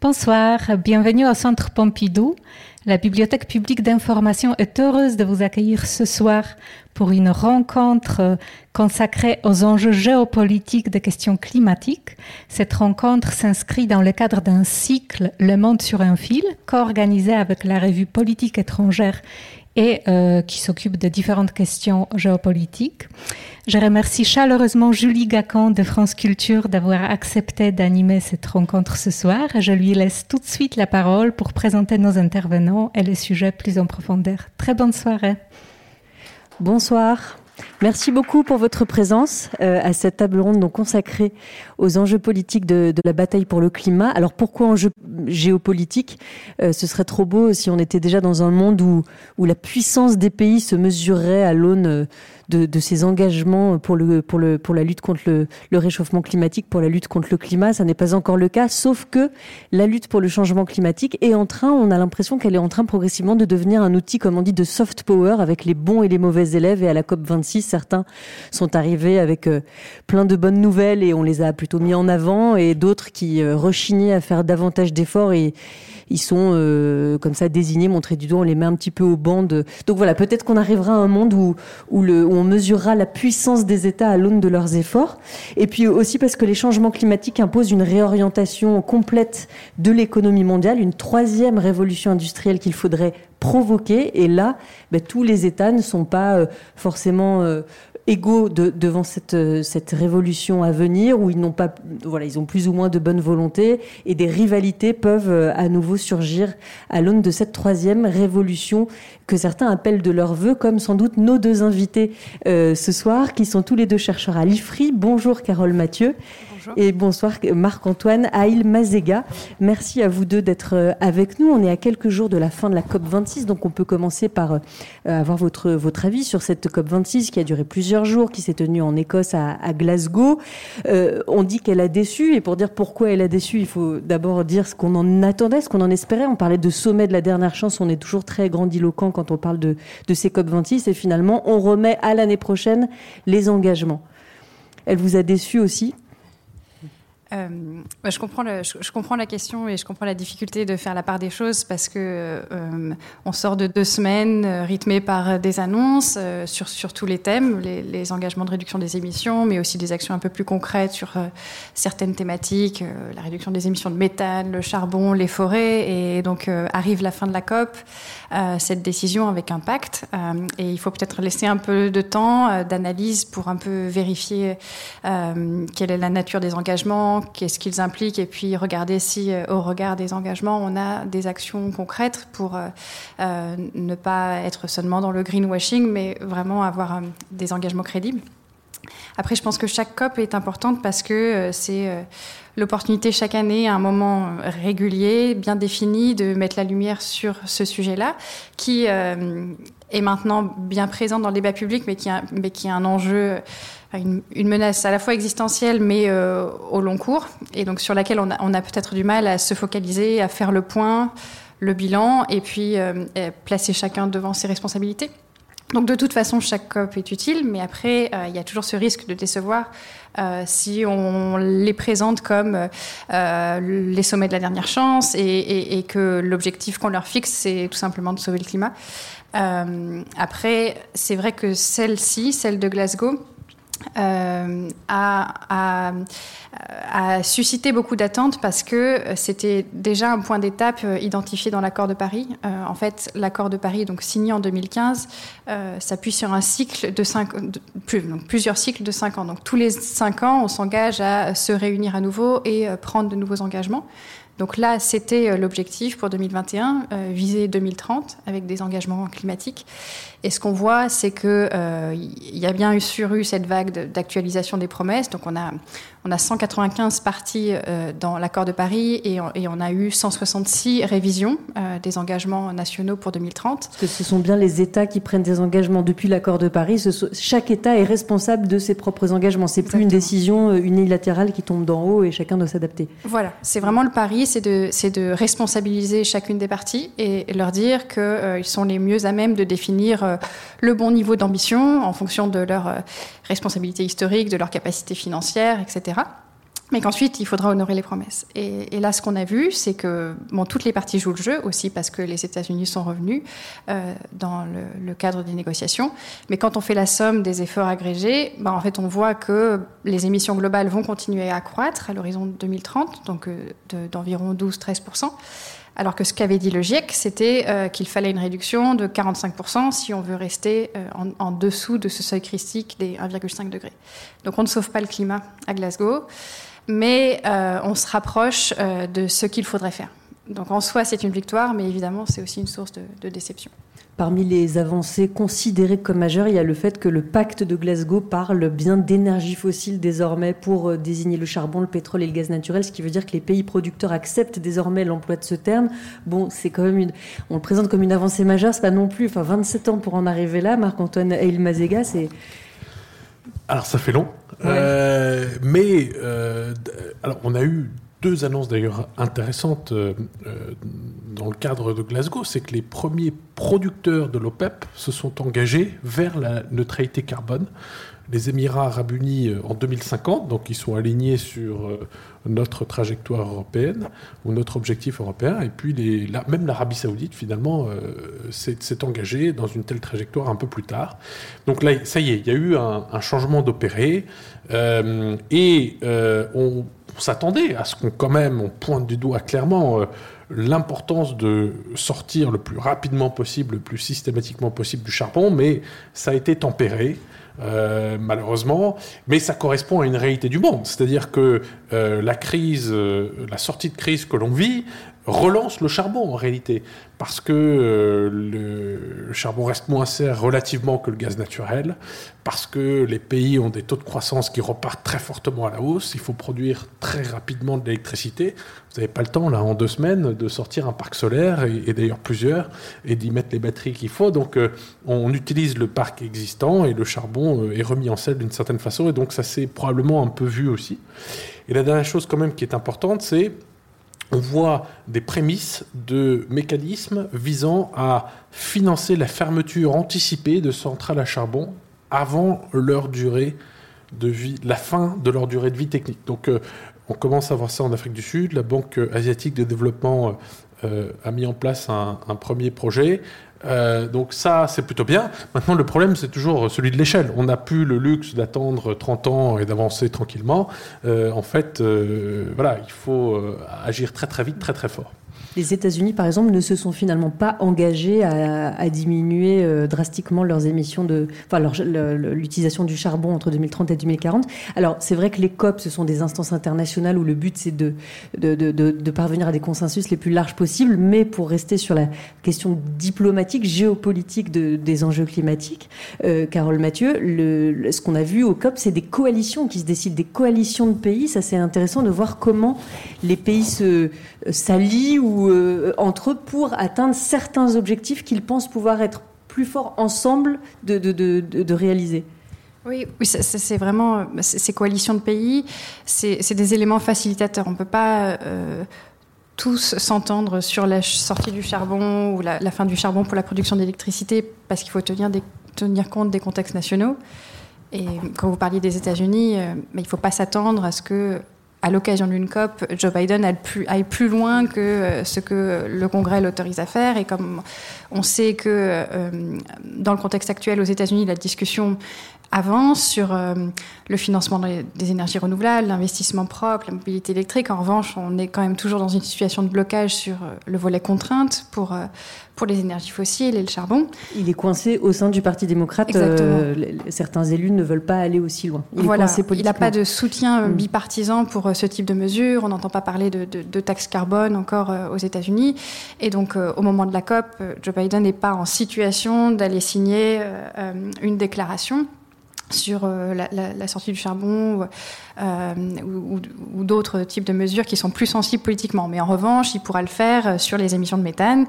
Bonsoir, bienvenue au Centre Pompidou. La Bibliothèque publique d'information est heureuse de vous accueillir ce soir pour une rencontre consacrée aux enjeux géopolitiques des questions climatiques. Cette rencontre s'inscrit dans le cadre d'un cycle Le Monde sur un fil, co-organisé avec la revue Politique étrangère et euh, qui s'occupe de différentes questions géopolitiques. Je remercie chaleureusement Julie Gacan de France Culture d'avoir accepté d'animer cette rencontre ce soir. Je lui laisse tout de suite la parole pour présenter nos intervenants et les sujets plus en profondeur. Très bonne soirée. Bonsoir. Merci beaucoup pour votre présence euh, à cette table ronde consacrée aux enjeux politiques de, de, la bataille pour le climat. Alors pourquoi enjeux géopolitiques euh, Ce serait trop beau si on était déjà dans un monde où, où la puissance des pays se mesurerait à l'aune euh, de, de ces engagements pour, le, pour, le, pour la lutte contre le, le réchauffement climatique, pour la lutte contre le climat. Ça n'est pas encore le cas, sauf que la lutte pour le changement climatique est en train, on a l'impression qu'elle est en train progressivement de devenir un outil, comme on dit, de soft power avec les bons et les mauvais élèves. Et à la COP26, certains sont arrivés avec euh, plein de bonnes nouvelles et on les a plutôt mis en avant, et d'autres qui euh, rechignaient à faire davantage d'efforts et ils sont euh, comme ça désignés, montrés du doigt, on les met un petit peu au banc de... Donc voilà, peut-être qu'on arrivera à un monde où, on mesurera la puissance des États à l'aune de leurs efforts. Et puis aussi parce que les changements climatiques imposent une réorientation complète de l'économie mondiale, une troisième révolution industrielle qu'il faudrait provoquer. Et là, ben, tous les États ne sont pas euh, forcément euh, égaux de, devant cette, euh, cette révolution à venir, où ils n'ont pas, voilà, ils ont plus ou moins de bonne volonté, et des rivalités peuvent à nouveau surgir à l'aune de cette troisième révolution que certains appellent de leur vœu, comme sans doute nos deux invités ce soir, qui sont tous les deux chercheurs à l'IFRI. Bonjour Carole Mathieu. Et bonsoir Marc-Antoine Aïl Mazega. Merci à vous deux d'être euh, avec nous. On est à quelques jours de la fin de la COP26, donc on peut commencer par euh, avoir votre, avis sur cette COP26 qui a duré plusieurs jours, qui s'est tenue en Écosse à, Glasgow. Euh, on dit qu'elle a déçu, et pour dire pourquoi elle a déçu, il faut d'abord dire ce qu'on en attendait, ce qu'on en espérait. On parlait de sommet de la dernière chance, on est toujours très grandiloquent quand on parle de, de ces COP26, et finalement on remet à l'année prochaine les engagements. Elle vous a déçu aussi? Euh, bah, je, comprends la question et je comprends la difficulté de faire la part des choses parce que euh, on sort de deux semaines euh, rythmées par des annonces sur, tous les thèmes, les, engagements de réduction des émissions, mais aussi des actions un peu plus concrètes sur certaines thématiques, la réduction des émissions de méthane, le charbon, les forêts, et donc arrive la fin de la COP, cette décision avec impact, et il faut peut-être laisser un peu de temps d'analyse pour un peu vérifier quelle est la nature des engagements qu'est-ce qu'ils impliquent, et puis regarder si, euh, au regard des engagements, on a des actions concrètes pour euh, euh, ne pas être seulement dans le greenwashing, mais vraiment avoir des engagements crédibles. Après, je pense que chaque COP est importante parce que c'est l'opportunité chaque année, à un moment régulier, bien défini, de mettre la lumière sur ce sujet-là, qui est maintenant bien présent dans le débat public, mais qui a, mais qui a un enjeu une, une, menace à la fois existentielle mais euh, au long cours et donc sur laquelle on a, on a peut-être du mal à se focaliser, à faire le point, le bilan et puis euh, placer chacun devant ses responsabilités. Donc de toute façon, chaque COP est utile, mais après, euh, il y a toujours ce risque de décevoir euh, si on les présente comme euh, les sommets de la dernière chance et, et, et que l'objectif qu'on leur fixe, c'est tout simplement de sauver le climat. Euh, après, c'est vrai que celle-ci, celle de Glasgow, euh, a, suscité beaucoup d'attentes parce que c'était déjà un point d'étape euh, identifié dans l'accord de Paris. En fait, l'accord de Paris, donc signé en 2015, euh, s'appuie sur un cycle de cinq, plusieurs cycles de cinq ans. Donc tous les cinq ans, on s'engage à se réunir à nouveau et prendre de nouveaux engagements. Donc là, c'était euh, l'objectif pour 2021, euh, viser 2030 avec des engagements climatiques. Et ce qu'on voit, c'est que euh, il y a bien eu sur eu cette vague d'actualisation des promesses. Donc on a on a 195 parties euh, dans l'accord de Paris et on, et on, a eu 166 révisions euh, des engagements nationaux pour 2030. Parce que ce sont bien les États qui prennent des engagements depuis l'accord de Paris. Ce, chaque État est responsable de ses propres engagements. C'est plus une décision unilatérale qui tombe d'en haut et chacun doit s'adapter. Voilà, c'est vraiment le pari, c'est de, de responsabiliser chacune des parties et leur dire qu'ils euh, sont les mieux à même de définir euh, le bon niveau d'ambition en fonction de leur euh, responsabilité historique, de leur capacité financière, etc. mais qu'ensuite il faudra honorer les promesses. Et, là, ce qu'on a vu, c'est que bon, toutes les parties jouent le jeu aussi parce que les États-Unis sont revenus euh, dans le, cadre des négociations. Mais quand on fait la somme des efforts agrégés, ben, en fait, on voit que les émissions globales vont continuer à croître à l'horizon 2030, donc d'environ 12-13%. Alors que ce qu'avait dit le GIEC, c'était euh, qu'il fallait une réduction de 45% si on veut rester en, en, dessous de ce seuil critique des 1,5 degrés. Donc on ne sauve pas le climat à Glasgow mais euh, on se rapproche euh, de ce qu'il faudrait faire. Donc en soi, c'est une victoire, mais évidemment, c'est aussi une source de, déception. Parmi les avancées considérées comme majeures, il y a le fait que le pacte de Glasgow parle bien d'énergie fossile désormais pour euh, désigner le charbon, le pétrole et le gaz naturel, ce qui veut dire que les pays producteurs acceptent désormais l'emploi de ce terme. Bon, c'est quand même une, on le présente comme une avancée majeure, c'est pas non plus, enfin 27 ans pour en arriver là. Marc-Antoine Eil-Mazega, c'est alors ça fait long, euh, mais euh, alors on a eu deux annonces d'ailleurs intéressantes euh, dans le cadre de Glasgow, c'est que les premiers producteurs de l'OPEP se sont engagés vers la neutralité carbone les Émirats arabes unis euh, en 2050, donc ils sont alignés sur euh, notre trajectoire européenne ou notre objectif européen, et puis même l'Arabie saoudite finalement euh, s'est engagée dans une telle trajectoire un peu plus tard. Donc là, ça y est, il y a eu un, changement d'opéré, et on, s'attendait à ce qu'on même on pointe du doigt clairement l'importance de sortir le plus rapidement possible, le plus systématiquement possible du charbon, mais ça a été tempéré. Euh, malheureusement, mais ça correspond à une réalité du monde. C'est-à-dire que euh, la crise, euh, la sortie de crise que l'on vit, relance le charbon en réalité, parce que euh, le, charbon reste moins cher relativement que le gaz naturel, parce que les pays ont des taux de croissance qui repartent très fortement à la hausse, il faut produire très rapidement de l'électricité. Vous n'avez pas le temps, là, en deux semaines, de sortir un parc solaire, et, d'ailleurs plusieurs, et d'y mettre les batteries qu'il faut. Donc euh, on utilise le parc existant, et le charbon euh, est remis en selle d'une certaine façon, et donc ça s'est probablement un peu vu aussi. Et la dernière chose quand même qui est importante, c'est on voit des prémices de mécanismes visant à financer la fermeture anticipée de centrales à charbon avant leur durée de vie, la fin de leur durée de vie technique. Donc, euh, on commence à voir ça en Afrique du Sud. La Banque asiatique de développement euh, a mis en place un premier projet. Euh, donc ça, c'est plutôt bien. Maintenant, le problème, c'est toujours celui de l'échelle. On n'a plus le luxe d'attendre 30 ans et d'avancer tranquillement. Euh, en fait, euh, voilà, il faut agir très très vite, très très fort. Les États-Unis, par exemple, ne se sont finalement pas engagés à, diminuer euh, drastiquement leurs émissions de, enfin, l'utilisation du charbon entre 2030 et 2040. Alors, c'est vrai que les COP, ce sont des instances internationales où le but c'est de de, parvenir à des consensus les plus larges possibles, mais pour rester sur la question diplomatique, géopolitique des enjeux climatiques, euh, Carole Mathieu, ce qu'on a vu au COP, c'est des coalitions qui se décident, des coalitions de pays. Ça, c'est intéressant de voir comment les pays se s'allient euh, entre eux pour atteindre certains objectifs qu'ils pensent pouvoir être plus forts ensemble de, réaliser. Oui, oui c'est vraiment ces coalitions de pays, c'est des éléments facilitateurs. On ne peut pas euh, tous s'entendre sur la sortie du charbon ou la, fin du charbon pour la production d'électricité parce qu'il faut tenir compte des contextes nationaux. Et quand vous parliez des États-Unis, euh, il ne faut pas s'attendre à ce que à l'occasion d'une COP, Joe Biden aille plus, loin que euh, ce que le Congrès l'autorise à faire. Et comme on sait que euh, dans le contexte actuel aux États-Unis, la discussion avance sur euh, le financement des énergies renouvelables, l'investissement propre, la mobilité électrique. En revanche, on est quand même toujours dans une situation de blocage sur le volet contrainte pour, pour les énergies fossiles et le charbon. Il est coincé au sein du Parti démocrate. certains élus ne veulent pas aller aussi loin. Il voilà, Il n'a pas de soutien mm. bipartisan pour ce type de mesures. On n'entend pas parler de, de, taxes carbone encore aux États-Unis. Et donc, au moment de la COP, Joe Biden n'est pas en situation d'aller signer une déclaration sur euh, la, sortie du charbon euh, ou, d'autres types de mesures qui sont plus sensibles politiquement. Mais en revanche, il pourra le faire euh, sur les émissions de méthane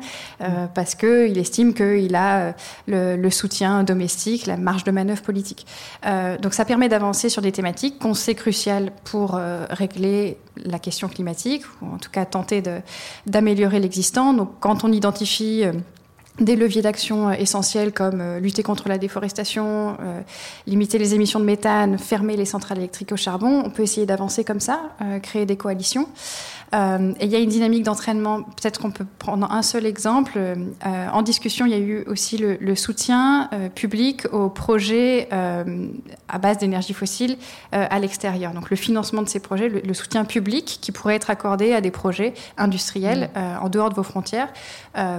parce qu'il estime qu'il a le, soutien domestique, la marge de manœuvre politique. donc ça permet d'avancer sur des thématiques qu'on sait cruciales pour régler la question climatique, ou en tout cas tenter d'améliorer l'existant. Donc quand on identifie des leviers d'action essentiels comme lutter contre la déforestation, limiter les émissions de méthane, fermer les centrales électriques au charbon. On peut essayer d'avancer comme ça, créer des coalitions. Euh, et il y a une dynamique d'entraînement. Peut-être qu'on peut prendre un seul exemple. Euh, en discussion, il y a eu aussi le, le soutien euh, public aux projets à base d'énergie fossile à l'extérieur. Donc le financement de ces projets, le, soutien public qui pourrait être accordé à des projets industriels mmh. en dehors de vos frontières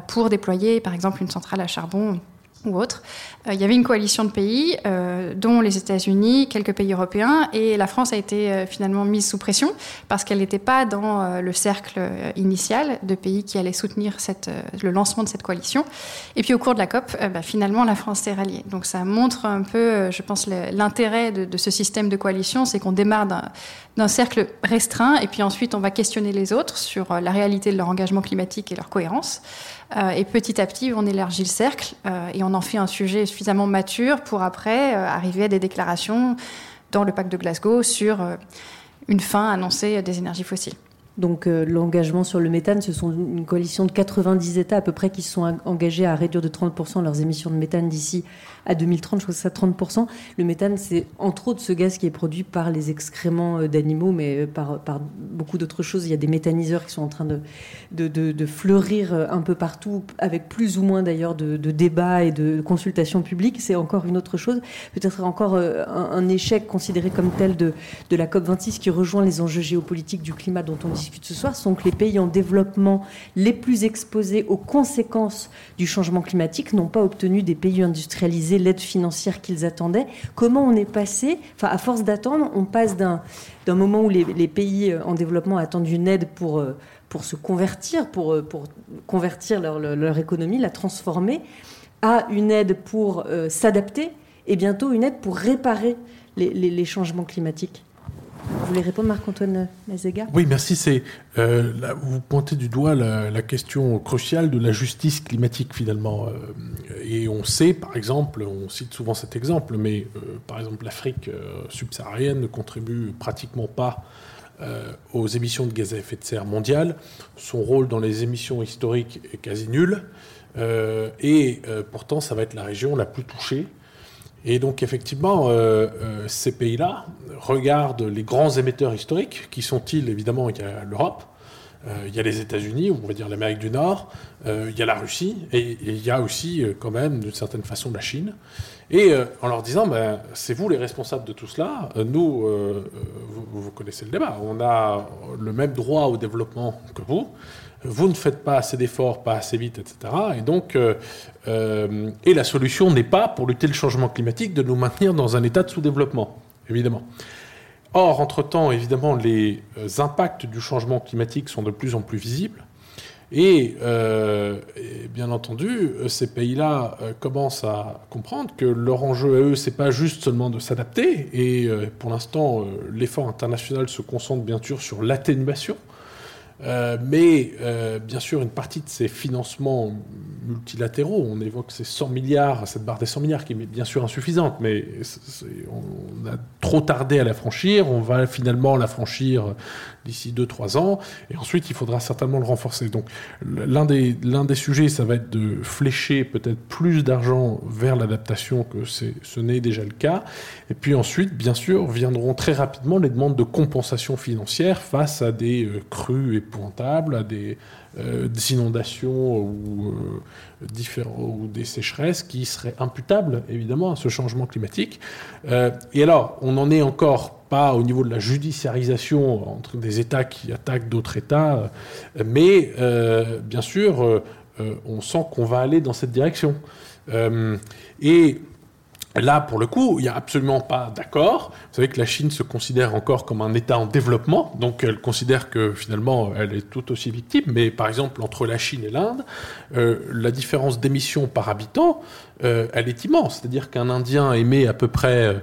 pour déployer, par exemple, une centrale à charbon ou autres. Euh, il y avait une coalition de pays, euh, dont les États-Unis, quelques pays européens, et la France a été euh, finalement mise sous pression parce qu'elle n'était pas dans le cercle initial de pays qui allaient soutenir le lancement de cette coalition. Et puis au cours de la COP, bah, finalement, la France s'est ralliée. Donc ça montre un peu, je pense, l'intérêt de, de, ce système de coalition, c'est qu'on démarre d'un cercle restreint, et puis ensuite on va questionner les autres sur la réalité de leur engagement climatique et leur cohérence. Euh, et petit à petit, on élargit le cercle euh, et on en fait un sujet suffisamment mature pour après euh, arriver à des déclarations dans le pacte de Glasgow sur une fin annoncée des énergies fossiles. Donc l'engagement sur le méthane, ce sont une coalition de 90 États à peu près qui se sont engagés à réduire de 30% leurs émissions de méthane d'ici à 2030, je crois que c'est à 30%. Le méthane, c'est entre autres ce gaz qui est produit par les excréments euh, d'animaux, mais euh, par, beaucoup d'autres choses. Il y a des méthaniseurs qui sont en train de, fleurir euh, un peu partout, avec plus ou moins d'ailleurs de, débats et de consultations publiques. C'est encore une autre chose. Peut-être encore un, échec considéré comme tel de, de la COP26 qui rejoint les enjeux géopolitiques du climat dont on discute ce soir, sont que les pays en développement les plus exposés aux conséquences du changement climatique n'ont pas obtenu des pays industrialisés l'aide financière qu'ils attendaient. Comment on est passé, à force d'attendre, on passe d'un moment où les, pays euh, en développement attendent une aide pour, euh, pour se convertir, pour, euh, pour convertir leur, économie, la transformer, à une aide pour s'adapter et bientôt une aide pour réparer les changements climatiques. Vous voulez répondre, Marc-Antoine Mazega Oui, merci. C'est euh, vous pointez du doigt la, question cruciale de la justice climatique finalement. Euh, et on sait, par exemple, on cite souvent cet exemple, mais euh, par exemple l'Afrique subsaharienne ne contribue pratiquement pas aux émissions de gaz à effet de serre mondiales. Son rôle dans les émissions historiques est quasi nul. et pourtant, ça va être la région la plus touchée et donc effectivement, euh, euh, ces pays-là regardent les grands émetteurs historiques, qui sont-ils Évidemment, il y a l'Europe, euh, il y a les États-Unis, on va dire l'Amérique du Nord, il y a la Russie, et, il y a aussi quand même d'une certaine façon la Chine. Et en leur disant, ben, c'est vous les responsables de tout cela, nous, vous, vous connaissez le débat, on a le même droit au développement que vous, vous ne faites pas assez d'efforts, pas assez vite, etc. Et donc, euh, euh, la solution n'est pas, pour lutter le changement climatique, de nous maintenir dans un état de sous-développement, évidemment. Or, entre-temps, évidemment, les euh, impacts du changement climatique sont de plus en plus visibles. Et, bien entendu, ces pays-là commencent à comprendre que leur enjeu à eux, c'est pas juste seulement de s'adapter. Et pour l'instant, l'effort international se concentre bien sûr sur l'atténuation euh, mais euh, bien sûr, une partie de ces financements multilatéraux, on évoque ces 100 milliards, cette barre des 100 milliards qui est bien sûr insuffisante, mais on a trop tardé à la franchir, on va finalement la franchir d'ici 2-3 ans, et ensuite il faudra certainement le renforcer. Donc l'un des, l'un des sujets, ça va être de flécher peut-être plus d'argent vers l'adaptation que ce n'est déjà le cas, et puis ensuite, bien sûr, viendront très rapidement les demandes de compensation financière face à des euh, crues épouvantables, à des, euh, inondations ou, euh, ou des sécheresses qui seraient imputables évidemment à ce changement climatique. et alors, on en est encore pas au niveau de la judiciarisation entre des États qui attaquent d'autres États, euh, mais euh, bien sûr, euh, on sent qu'on va aller dans cette direction. et Là, pour le coup, il n'y a absolument pas d'accord. Vous savez que la Chine se considère encore comme un État en développement, donc elle considère que finalement elle est tout aussi victime. Mais par exemple, entre la Chine et l'Inde, la différence d'émissions par habitant, elle est immense. C'est-à-dire qu'un Indien émet à peu près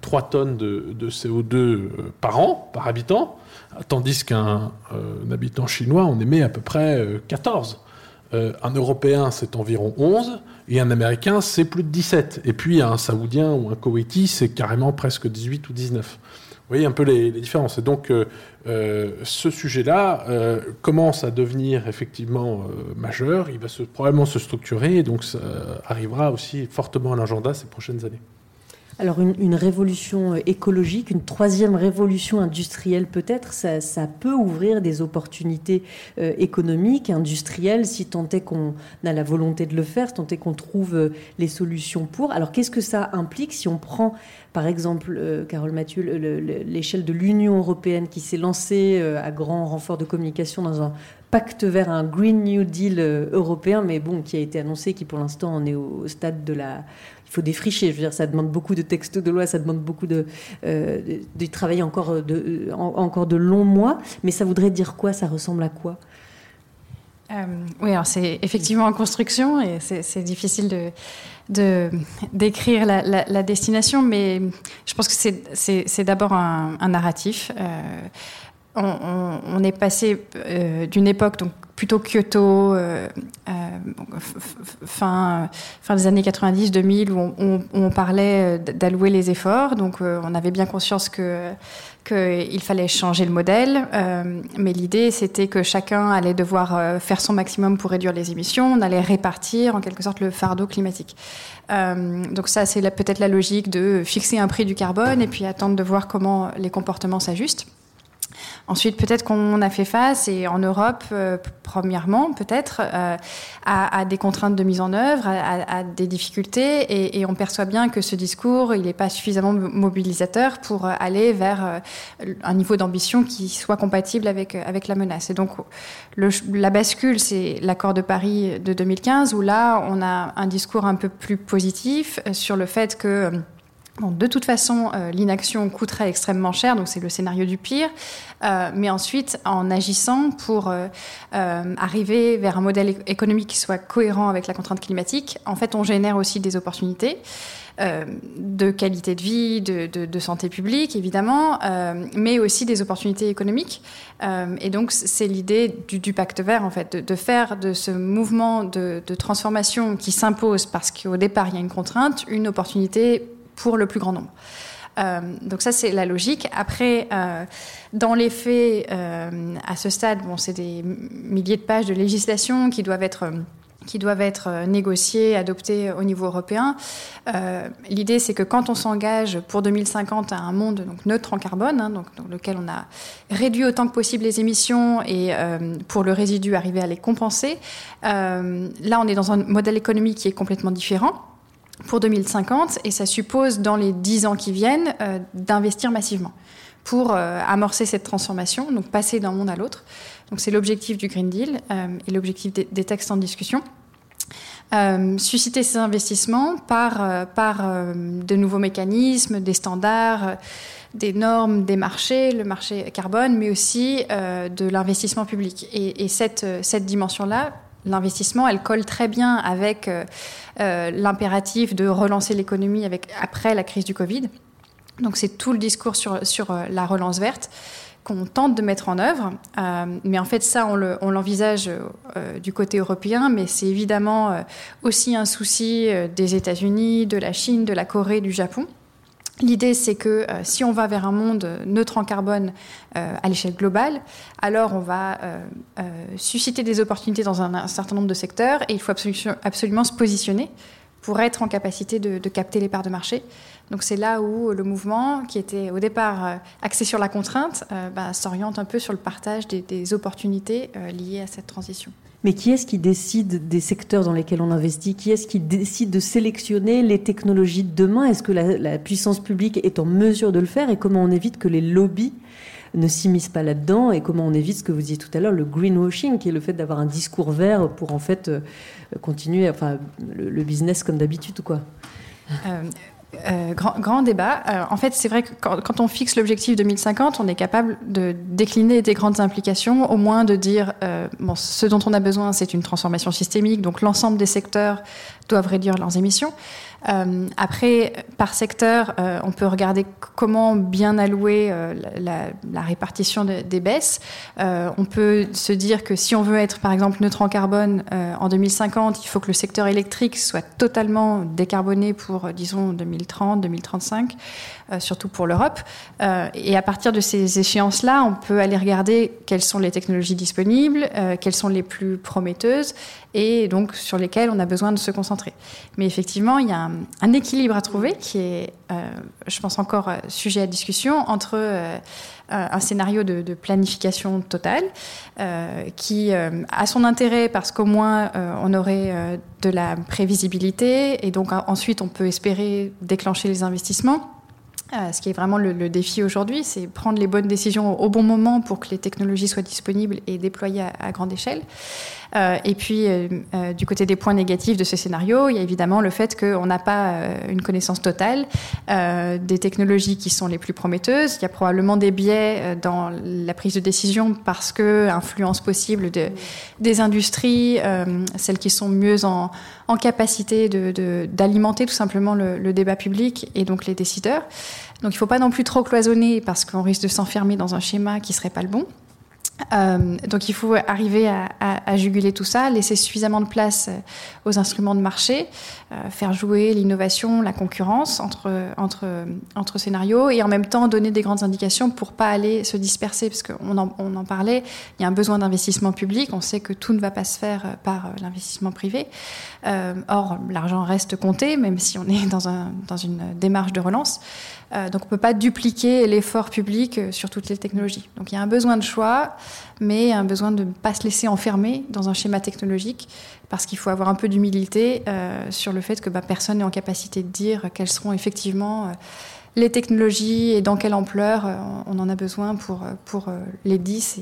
3 tonnes de, CO2 euh, par an, par habitant, tandis qu'un euh, habitant chinois en émet à peu près 14. Euh, un Européen, c'est environ 11, et un Américain, c'est plus de 17. Et puis un Saoudien ou un Koweïti, c'est carrément presque 18 ou 19. voyez un peu les, différences. Et donc, ce sujet-là commence à devenir effectivement majeur. Il va se, probablement se structurer, et donc ça arrivera aussi fortement à l'agenda ces prochaines années. Alors une, révolution euh, écologique, une troisième révolution industrielle peut-être, ça, peut ouvrir des opportunités euh, économiques, industrielles, si tant est qu'on a la volonté de le faire, tant est qu'on trouve euh, les solutions pour. Alors qu'est-ce que ça implique si on prend par exemple, Carole Mathieu, l'échelle de l'Union européenne qui s'est lancée à grand renfort de communication dans un pacte vers un Green New Deal européen, mais bon, qui a été annoncé, qui pour l'instant en est au stade de la faut défricher. Je veux dire, ça demande beaucoup de textes de loi, ça demande beaucoup de, euh, de, encore de, encore de longs mois. Mais ça voudrait dire quoi? Ça ressemble à quoi? Euh, oui, alors c'est effectivement en construction et c'est difficile de, de d'écrire la, la, destination, mais je pense que c'est d'abord un, un, narratif. Euh, on, est passé euh, d'une époque donc plutôt Kyoto, euh, euh, fin, fin des années 90-2000, où on, on, parlait d'allouer les efforts. Donc, on avait bien conscience que qu'il fallait changer le modèle, mais l'idée c'était que chacun allait devoir faire son maximum pour réduire les émissions, on allait répartir en quelque sorte le fardeau climatique. donc ça c'est peut-être la logique de fixer un prix du carbone et puis attendre de voir comment les comportements s'ajustent. Ensuite, peut-être qu'on a fait face, et en Europe, euh, premièrement, peut-être, euh, à, des contraintes de mise en œuvre, à, des difficultés, et, on perçoit bien que ce discours, il n'est pas suffisamment mobilisateur pour aller vers euh, un niveau d'ambition qui soit compatible avec, avec la menace. Et donc, la bascule, c'est l'accord de Paris de 2015, où là, on a un discours un peu plus positif sur le fait que de toute façon, euh, l'inaction coûterait extrêmement cher, donc c'est le scénario du pire. Euh, mais ensuite, en agissant pour euh, arriver vers un modèle économique qui soit cohérent avec la contrainte climatique, en fait, on génère aussi des opportunités. de qualité de vie, de, santé publique, évidemment, mais aussi des opportunités économiques. et donc, c'est l'idée du, pacte vert, en fait, de, de faire de ce mouvement de, transformation qui s'impose parce qu'au départ, il y a une contrainte, une opportunité pour le plus grand nombre. Euh, donc ça, c'est la logique. Après, euh, dans les faits, euh, à ce stade, bon, c'est des milliers de pages de législation qui doivent être qui doivent être négociées, adoptées au niveau européen. L'idée, c'est que quand on s'engage pour 2050 à un monde donc, neutre en carbone, hein, donc, dans lequel on a réduit autant que possible les émissions et pour le résidu arriver à les compenser, là, on est dans un modèle économique qui est complètement différent pour 2050 et ça suppose dans les 10 ans qui viennent euh, d'investir massivement pour euh, amorcer cette transformation, donc passer d'un monde à l'autre. Donc c'est l'objectif du Green Deal euh, et l'objectif des, textes en discussion. susciter ces investissements par, par de nouveaux mécanismes, des standards, des normes, des marchés, le marché carbone, mais aussi de l'investissement public. Et, et cette, cette dimension-là, l'investissement, elle colle très bien avec euh, euh, l'impératif de relancer l'économie avec, après la crise du Covid. Donc c'est tout le discours sur, sur euh, la relance verte qu'on tente de mettre en œuvre. mais en fait, ça, on l'envisage du côté européen, mais c'est évidemment aussi un souci des États-Unis, de la Chine, de la Corée, du Japon. L'idée, c'est que euh, si on va vers un monde neutre en carbone euh, à l'échelle globale, alors on va euh, susciter des opportunités dans un, certain nombre de secteurs et il faut absolument, se positionner pour être en capacité de, capter les parts de marché. Donc c'est là où le mouvement, qui était au départ axé sur la contrainte, bah, s'oriente un peu sur le partage des opportunités liées à cette transition. Mais qui est-ce qui décide des secteurs dans lesquels on investit? Qui est-ce qui décide de sélectionner les technologies de demain? Est-ce que la, puissance publique est en mesure de le faire? Et comment on évite que les lobbies ne s'immiscent pas là-dedans? Et comment on évite ce que vous disiez tout à l'heure, le greenwashing, qui est le fait d'avoir un discours vert pour en fait euh, continuer enfin, le, business comme d'habitude quoi? Euh, euh, grand, grand, débat. Euh, en fait, c'est vrai que quand, on fixe l'objectif 2050, on est capable de décliner des grandes implications, au moins de dire euh, bon, ce dont on a besoin, c'est une transformation systémique, donc l'ensemble des secteurs doivent réduire leurs émissions. Euh, après, par secteur, euh, on peut regarder comment bien allouer euh, la, répartition des baisses. on peut se dire que si on veut être, par exemple, neutre en carbone en 2050, il faut que le secteur électrique soit totalement décarboné pour, disons, 2030, 2035. Surtout pour l'Europe. et à partir de ces échéances-là, on peut aller regarder quelles sont les technologies disponibles, quelles sont les plus prometteuses, et donc sur lesquelles on a besoin de se concentrer. Mais effectivement, il y a un, équilibre à trouver qui est, je pense, encore sujet à discussion entre un scénario de, planification totale euh, qui euh, a son intérêt parce qu'au moins euh, on aurait de la prévisibilité et donc ensuite on peut espérer déclencher les investissements. Ce qui est vraiment le, défi aujourd'hui, c'est prendre les bonnes décisions au bon moment pour que les technologies soient disponibles et déployées à grande échelle. Euh, et puis, euh, euh, du côté des points négatifs de ce scénario, il y a évidemment le fait qu'on n'a pas une connaissance totale des technologies qui sont les plus prometteuses. Il y a probablement des biais dans la prise de décision parce que influence possible de, des industries, celles qui sont mieux en, capacité d'alimenter tout simplement le, le, débat public et donc les décideurs. Donc il ne faut pas non plus trop cloisonner parce qu'on risque de s'enfermer dans un schéma qui ne serait pas le bon. Euh, donc il faut arriver à, juguler tout ça, laisser suffisamment de place euh, aux instruments de marché, euh, faire jouer l'innovation, la concurrence entre, scénarios et en même temps donner des grandes indications pour pas aller se disperser parce qu'on en, on en parlait, il y a un besoin d'investissement public, on sait que tout ne va pas se faire par l'investissement privé. Or, l'argent reste compté même si on est dans une démarche de relance. Euh, donc on ne peut pas dupliquer l'effort public euh, sur toutes les technologies. Donc il y a un besoin de choix, mais un besoin de ne pas se laisser enfermer dans un schéma technologique, parce qu'il faut avoir un peu d'humilité euh, sur le fait que bah, personne n'est en capacité de dire quelles seront effectivement les technologies et dans quelle ampleur on en a besoin pour, pour les 10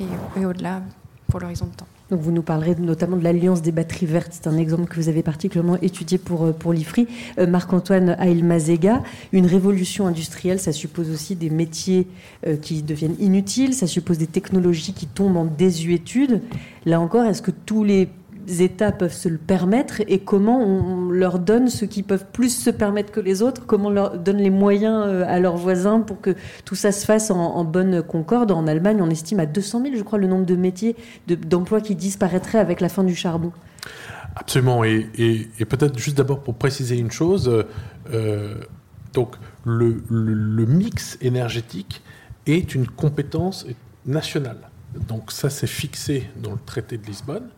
et, et au-delà pour l'horizon de temps. Donc vous nous parlerez notamment de l'Alliance des batteries vertes. C'est un exemple que vous avez particulièrement étudié pour, euh, l'IFRI. Euh, Marc-Antoine Ailmazega, une révolution industrielle, ça suppose aussi des métiers euh, qui deviennent inutiles, ça suppose des technologies qui tombent en désuétude. Là encore, est-ce que tous les États peuvent se le permettre et comment on leur donne ce qui peuvent plus se permettre que les autres, comment on leur donne les moyens euh, à leurs voisins pour que tout ça se fasse en, bonne concorde. En Allemagne, on estime à 200 000, je crois, le nombre de métiers, d'emplois qui disparaîtraient avec la fin du charbon. Absolument. Et, peut-être juste d'abord pour préciser une chose, euh, donc le, mix énergétique est une compétence nationale. Donc ça, c'est fixé dans le traité de Lisbonne.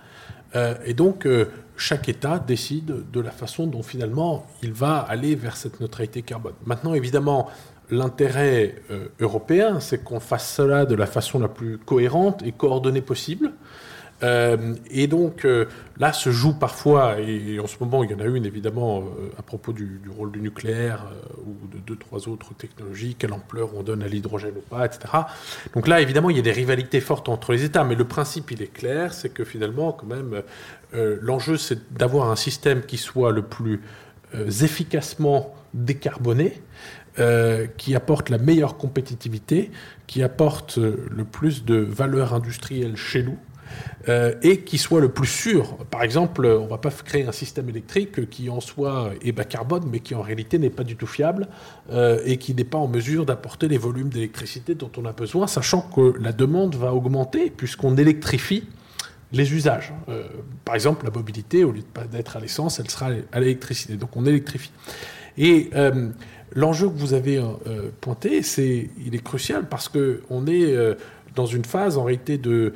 Euh, et donc, euh, chaque État décide de la façon dont finalement il va aller vers cette neutralité carbone. Maintenant, évidemment, l'intérêt euh, européen, c'est qu'on fasse cela de la façon la plus cohérente et coordonnée possible. Euh, et donc euh, là se joue parfois, et en ce moment il y en a une évidemment euh, à propos du, rôle du nucléaire ou de deux, trois autres technologies, quelle ampleur on donne à l'hydrogène ou pas, etc. Donc là évidemment il y a des rivalités fortes entre les États, mais le principe il est clair, c'est que finalement quand même l'enjeu c'est d'avoir un système qui soit le plus efficacement décarboné, qui apporte la meilleure compétitivité, qui apporte le plus de valeur industrielle chez nous, euh, et qui soit le plus sûr. Par exemple, on ne va pas créer un système électrique qui en soit est bas carbone, mais qui en réalité n'est pas du tout fiable euh, et qui n'est pas en mesure d'apporter les volumes d'électricité dont on a besoin, sachant que la demande va augmenter puisqu'on électrifie les usages. Euh, par exemple, la mobilité, au lieu d'être à l'essence, elle sera à l'électricité. Donc on électrifie. Et l'enjeu que vous avez pointé, c'est, il est crucial parce que on est dans une phase en réalité de,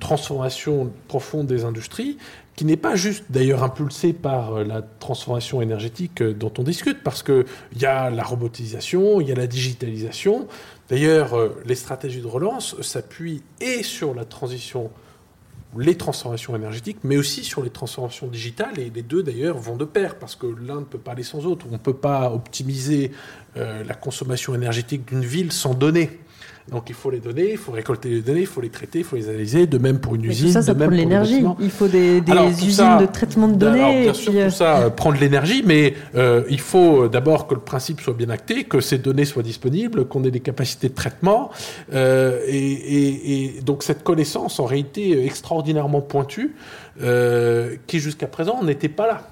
transformation profonde des industries qui n'est pas juste d'ailleurs impulsée par euh, la transformation énergétique euh, dont on discute, parce qu'il y a la robotisation, il y a la digitalisation. D'ailleurs, euh, les stratégies de relance s'appuient et sur la transition, les transformations énergétiques, mais aussi sur les transformations digitales, et les deux d'ailleurs vont de pair, parce que l'un ne peut pas aller sans l'autre. On ne peut pas optimiser la consommation énergétique d'une ville sans données. Donc il faut les donner, il faut récolter les données, il faut les traiter, il faut les analyser. De même pour une usine. Tout ça, ça prend de l'énergie. Il faut des, usines de traitement de données. Alors, bien sûr, tout euh, ça euh, prend de l'énergie, mais euh, il faut d'abord que le principe soit bien acté, que ces données soient disponibles, qu'on ait des capacités de traitement. et, donc cette connaissance, en réalité, extraordinairement pointue, qui jusqu'à présent n'était pas là.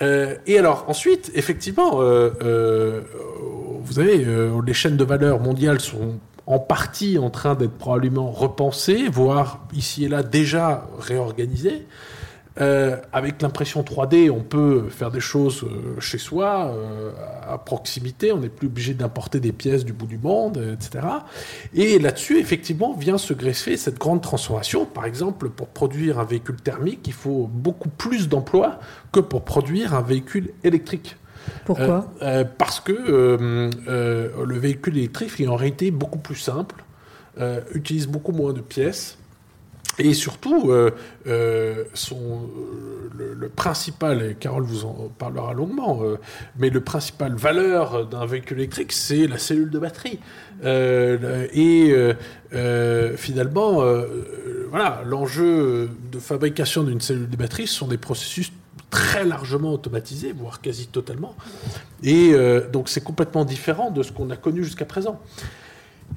Et alors ensuite, effectivement, vous savez, les chaînes de valeur mondiales sont en partie en train d'être probablement repensé, voire ici et là déjà réorganisé. Euh, avec l'impression 3D, on peut faire des choses euh, chez soi, euh, à proximité, on n'est plus obligé d'importer des pièces du bout du monde, etc. Et là-dessus, effectivement, vient se greffer cette grande transformation. Par exemple, pour produire un véhicule thermique, il faut beaucoup plus d'emplois que pour produire un véhicule électrique. Pourquoi? Parce que le véhicule électrique est en réalité beaucoup plus simple, utilise beaucoup moins de pièces, et surtout, euh, euh, son, le, principal, et Carole vous en parlera longuement, euh, mais le principal valeur d'un véhicule électrique, c'est la cellule de batterie. et finalement, voilà, l'enjeu de fabrication d'une cellule de batterie, ce sont des processus très largement automatisés, voire quasi totalement. Et donc c'est complètement différent de ce qu'on a connu jusqu'à présent.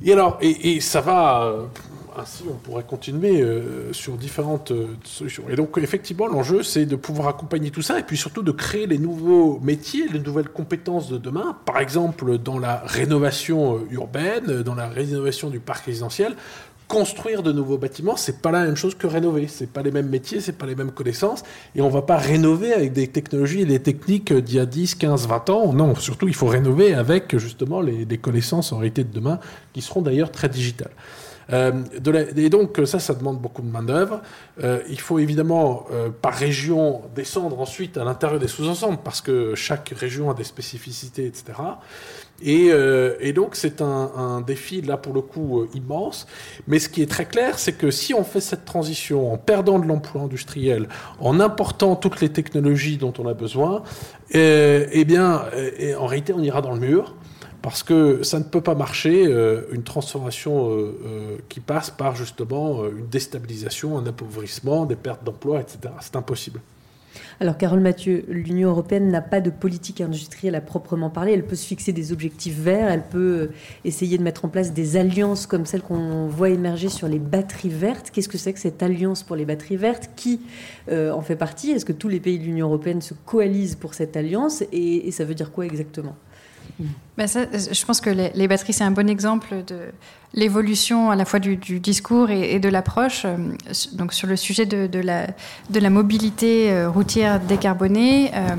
Et alors, et ça va ainsi, on pourrait continuer euh, sur différentes euh, solutions. Et donc, effectivement, l'enjeu, c'est de pouvoir accompagner tout ça et puis surtout de créer les nouveaux métiers, les nouvelles compétences de demain. Par exemple, dans la rénovation euh, urbaine, dans la rénovation du parc résidentiel, construire de nouveaux bâtiments, c'est pas la même chose que rénover. C'est pas les mêmes métiers, c'est pas les mêmes connaissances. Et on va pas rénover avec des technologies et des techniques d'il y a 10, 15, 20 ans. Non, surtout, il faut rénover avec justement les, les connaissances en réalité de demain qui seront d'ailleurs très digitales. Euh, et donc ça, ça demande beaucoup de main-d'œuvre. Euh, il faut évidemment euh, par région descendre ensuite à l'intérieur des sous-ensembles parce que chaque région a des spécificités, etc. Et, donc c'est un, défi là pour le coup immense. Mais ce qui est très clair, c'est que si on fait cette transition en perdant de l'emploi industriel, en important toutes les technologies dont on a besoin, eh bien, en réalité, on ira dans le mur parce que ça ne peut pas marcher, euh, une transformation euh, euh, qui passe par justement une déstabilisation, un appauvrissement, des pertes d'emplois, etc. C'est impossible. Alors, Carole Mathieu, l'Union européenne n'a pas de politique industrielle à proprement parler. Elle peut se fixer des objectifs verts, elle peut essayer de mettre en place des alliances comme celles qu'on voit émerger sur les batteries vertes. Qu'est-ce que c'est que cette alliance pour les batteries vertes Qui en fait partie? Est-ce que tous les pays de l'Union européenne se coalisent pour cette alliance? Et ça veut dire quoi exactement? Ben je pense que les, batteries, c'est un bon exemple de l'évolution à la fois du, discours et, de l'approche. Euh, donc sur le sujet de, la, de la, mobilité euh, routière décarbonée. Euh,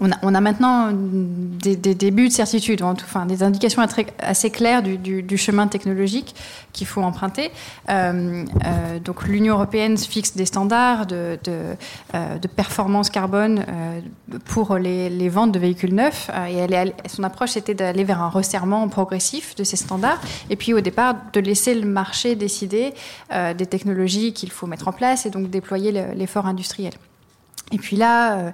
on a, maintenant des, débuts de certitude, enfin des indications assez claires du, chemin technologique qu'il faut emprunter. Euh, euh, donc l'Union européenne fixe des standards de, euh, performance carbone pour les, ventes de véhicules neufs, et son approche était d'aller vers un resserrement progressif de ces standards, et puis au départ de laisser le marché décider des technologies qu'il faut mettre en place et donc déployer l'effort industriel. Et puis là,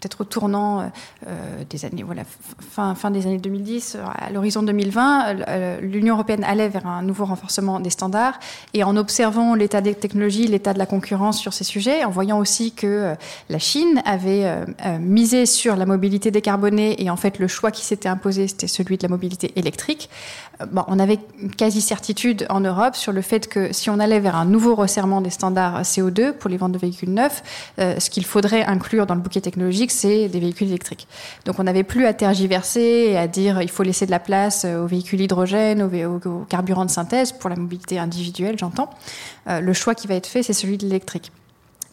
peut-être au tournant euh, euh, des années, voilà, fin, fin des années 2010, euh, à l'horizon 2020, l'Union européenne allait vers un nouveau renforcement des standards. Et en observant l'état des technologies, l'état de la concurrence sur ces sujets, en voyant aussi que la Chine avait misé sur la mobilité décarbonée et en fait le choix qui s'était imposé, c'était celui de la mobilité électrique, bon, on avait quasi-certitude en Europe sur le fait que si on allait vers un nouveau resserrement des standards CO2 pour les ventes de véhicules neufs, ce qu'il faudrait inclure dans le bouquet technologique, c'est des véhicules électriques. Donc on n'avait plus à tergiverser et à dire il faut laisser de la place aux véhicules hydrogène, aux, carburants de synthèse pour la mobilité individuelle, j'entends. Euh, le choix qui va être fait, c'est celui de l'électrique.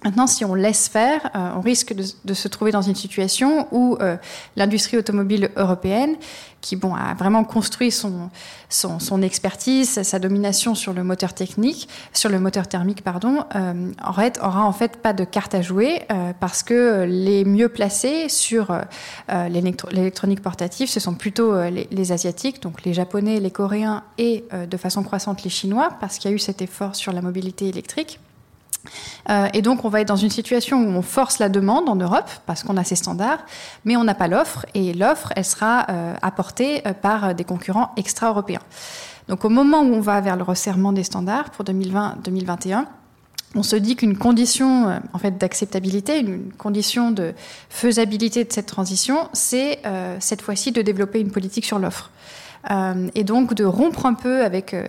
Maintenant, si on laisse faire, euh, on risque de, se trouver dans une situation où euh, l'industrie automobile européenne, qui bon, a vraiment construit son, expertise, sa domination sur le moteur technique, sur le moteur thermique, pardon, euh, aura en fait pas de carte à jouer parce que les mieux placés sur l'électronique portative, ce sont plutôt les, asiatiques, donc les japonais, les coréens et de façon croissante les chinois, parce qu'il y a eu cet effort sur la mobilité électrique. Euh, et donc, on va être dans une situation où on force la demande en Europe parce qu'on a ces standards, mais on n'a pas l'offre. Et l'offre, elle sera euh, apportée euh, par des concurrents extra-européens. Donc, au moment où on va vers le resserrement des standards pour 2020-2021, on se dit qu'une condition en fait d'acceptabilité, une condition de faisabilité de cette transition, c'est cette fois-ci de développer une politique sur l'offre. Euh, et donc de rompre un peu avec euh,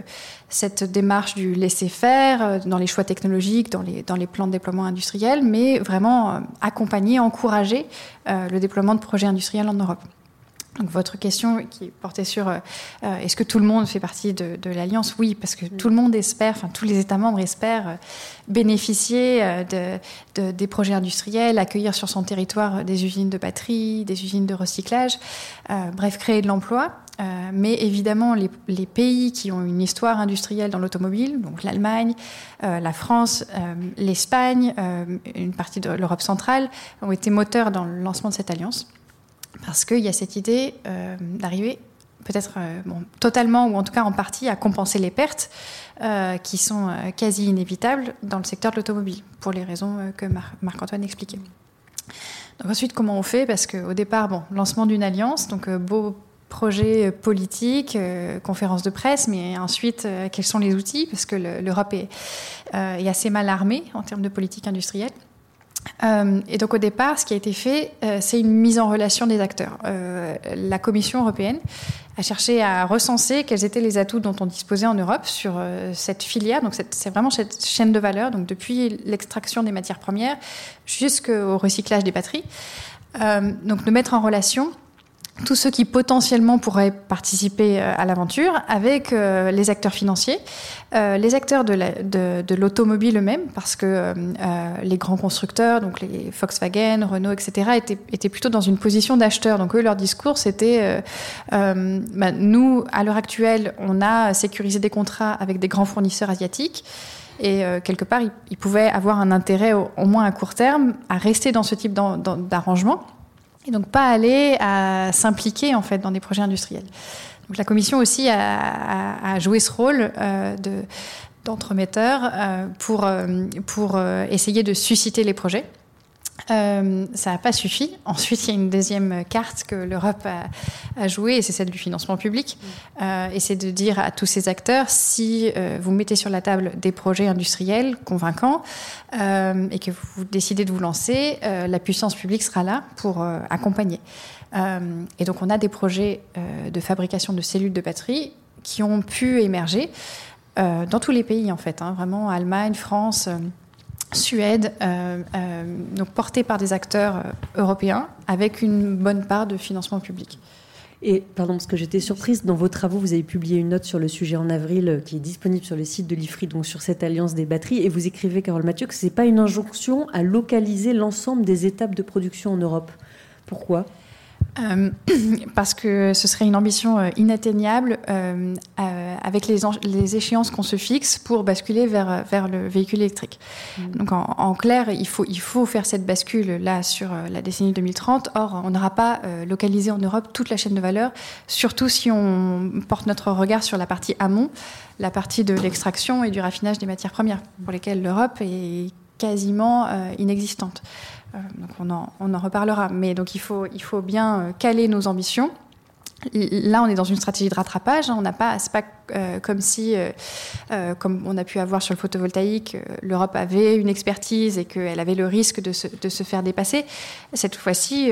cette démarche du laisser-faire euh, dans les choix technologiques, dans les, dans les plans de déploiement industriel, mais vraiment accompagner, encourager le déploiement de projets industriels en Europe. Donc votre question qui portait sur euh, est-ce que tout le monde fait partie de, l'alliance? Oui, parce que tout le monde espère, enfin tous les États membres espèrent euh, bénéficier de, des projets industriels, accueillir sur son territoire des usines de batterie, des usines de recyclage, bref, créer de l'emploi. Mais évidemment, les, pays qui ont une histoire industrielle dans l'automobile, donc l'Allemagne, la France, l'Espagne, une partie de l'Europe centrale, ont été moteurs dans le lancement de cette alliance parce qu'il y a cette idée euh, d'arriver peut-être euh, totalement ou en tout cas en partie à compenser les pertes euh, qui sont quasi inévitables dans le secteur de l'automobile, pour les raisons que Marc-Antoine expliquait. Donc ensuite, comment on fait? Parce qu'au départ, bon, lancement d'une alliance, donc beau projet politique, conférence de presse, mais ensuite, quels sont les outils? Parce que l'Europe est, est, assez mal armée en termes de politique industrielle. Euh, et donc au départ, ce qui a été fait, euh, c'est une mise en relation des acteurs. Euh, la Commission européenne a cherché à recenser quels étaient les atouts dont on disposait en Europe sur cette filière. Donc c'est vraiment cette chaîne de valeur, donc depuis l'extraction des matières premières jusqu'au recyclage des batteries. donc de mettre en relation tous ceux qui potentiellement pourraient participer euh, à l'aventure avec euh, les acteurs financiers, euh, les acteurs de l'automobile eux-mêmes, parce que les grands constructeurs, donc les Volkswagen, Renault, etc., étaient, plutôt dans une position d'acheteur. Donc eux, leur discours, c'était bah, nous, à l'heure actuelle, on a sécurisé des contrats avec des grands fournisseurs asiatiques. Et quelque part, ils, pouvaient avoir un intérêt, au, moins à court terme, à rester dans ce type d'arrangement et donc pas aller à s'impliquer en fait dans des projets industriels. Donc la commission aussi a, joué ce rôle euh, de d'entremetteur euh, pour, euh, pour essayer de susciter les projets. Euh, ça n'a pas suffi. Ensuite, il y a une deuxième carte que l'Europe a, a, jouée, et c'est celle du financement public. Mm. Euh, et c'est de dire à tous ces acteurs, si euh, vous mettez sur la table des projets industriels convaincants euh, et que vous décidez de vous lancer, la puissance publique sera là pour accompagner. et donc, on a des projets de fabrication de cellules de batterie qui ont pu émerger dans tous les pays, en fait, hein, vraiment Allemagne, France. Suède, euh, euh, donc porté par des acteurs euh, européens, avec une bonne part de financement public. Et pardon, parce que j'étais surprise, dans vos travaux, vous avez publié une note sur le sujet en avril qui est disponible sur le site de l'IFRI, donc sur cette alliance des batteries, et vous écrivez, Carole Mathieu, que ce n'est pas une injonction à localiser l'ensemble des étapes de production en Europe. Pourquoi? Euh, parce que ce serait une ambition euh, inatteignable euh, avec les, les échéances qu'on se fixe pour basculer vers, vers le véhicule électrique. Mm. Donc en, clair, il faut, il faut faire cette bascule là sur la décennie 2030. Or, on n'aura pas localisé en Europe toute la chaîne de valeur, surtout si on porte notre regard sur la partie amont, la partie de l'extraction et du raffinage des matières premières, pour lesquelles l'Europe est quasiment inexistante. Euh, donc on en, reparlera. Mais donc il faut, bien euh, caler nos ambitions. Là, on est dans une stratégie de rattrapage. Hein. On n'a pas, c'est pas euh, comme si, comme on a pu avoir sur le photovoltaïque, l'Europe avait une expertise et qu'elle avait le risque de se, faire dépasser. Cette fois-ci,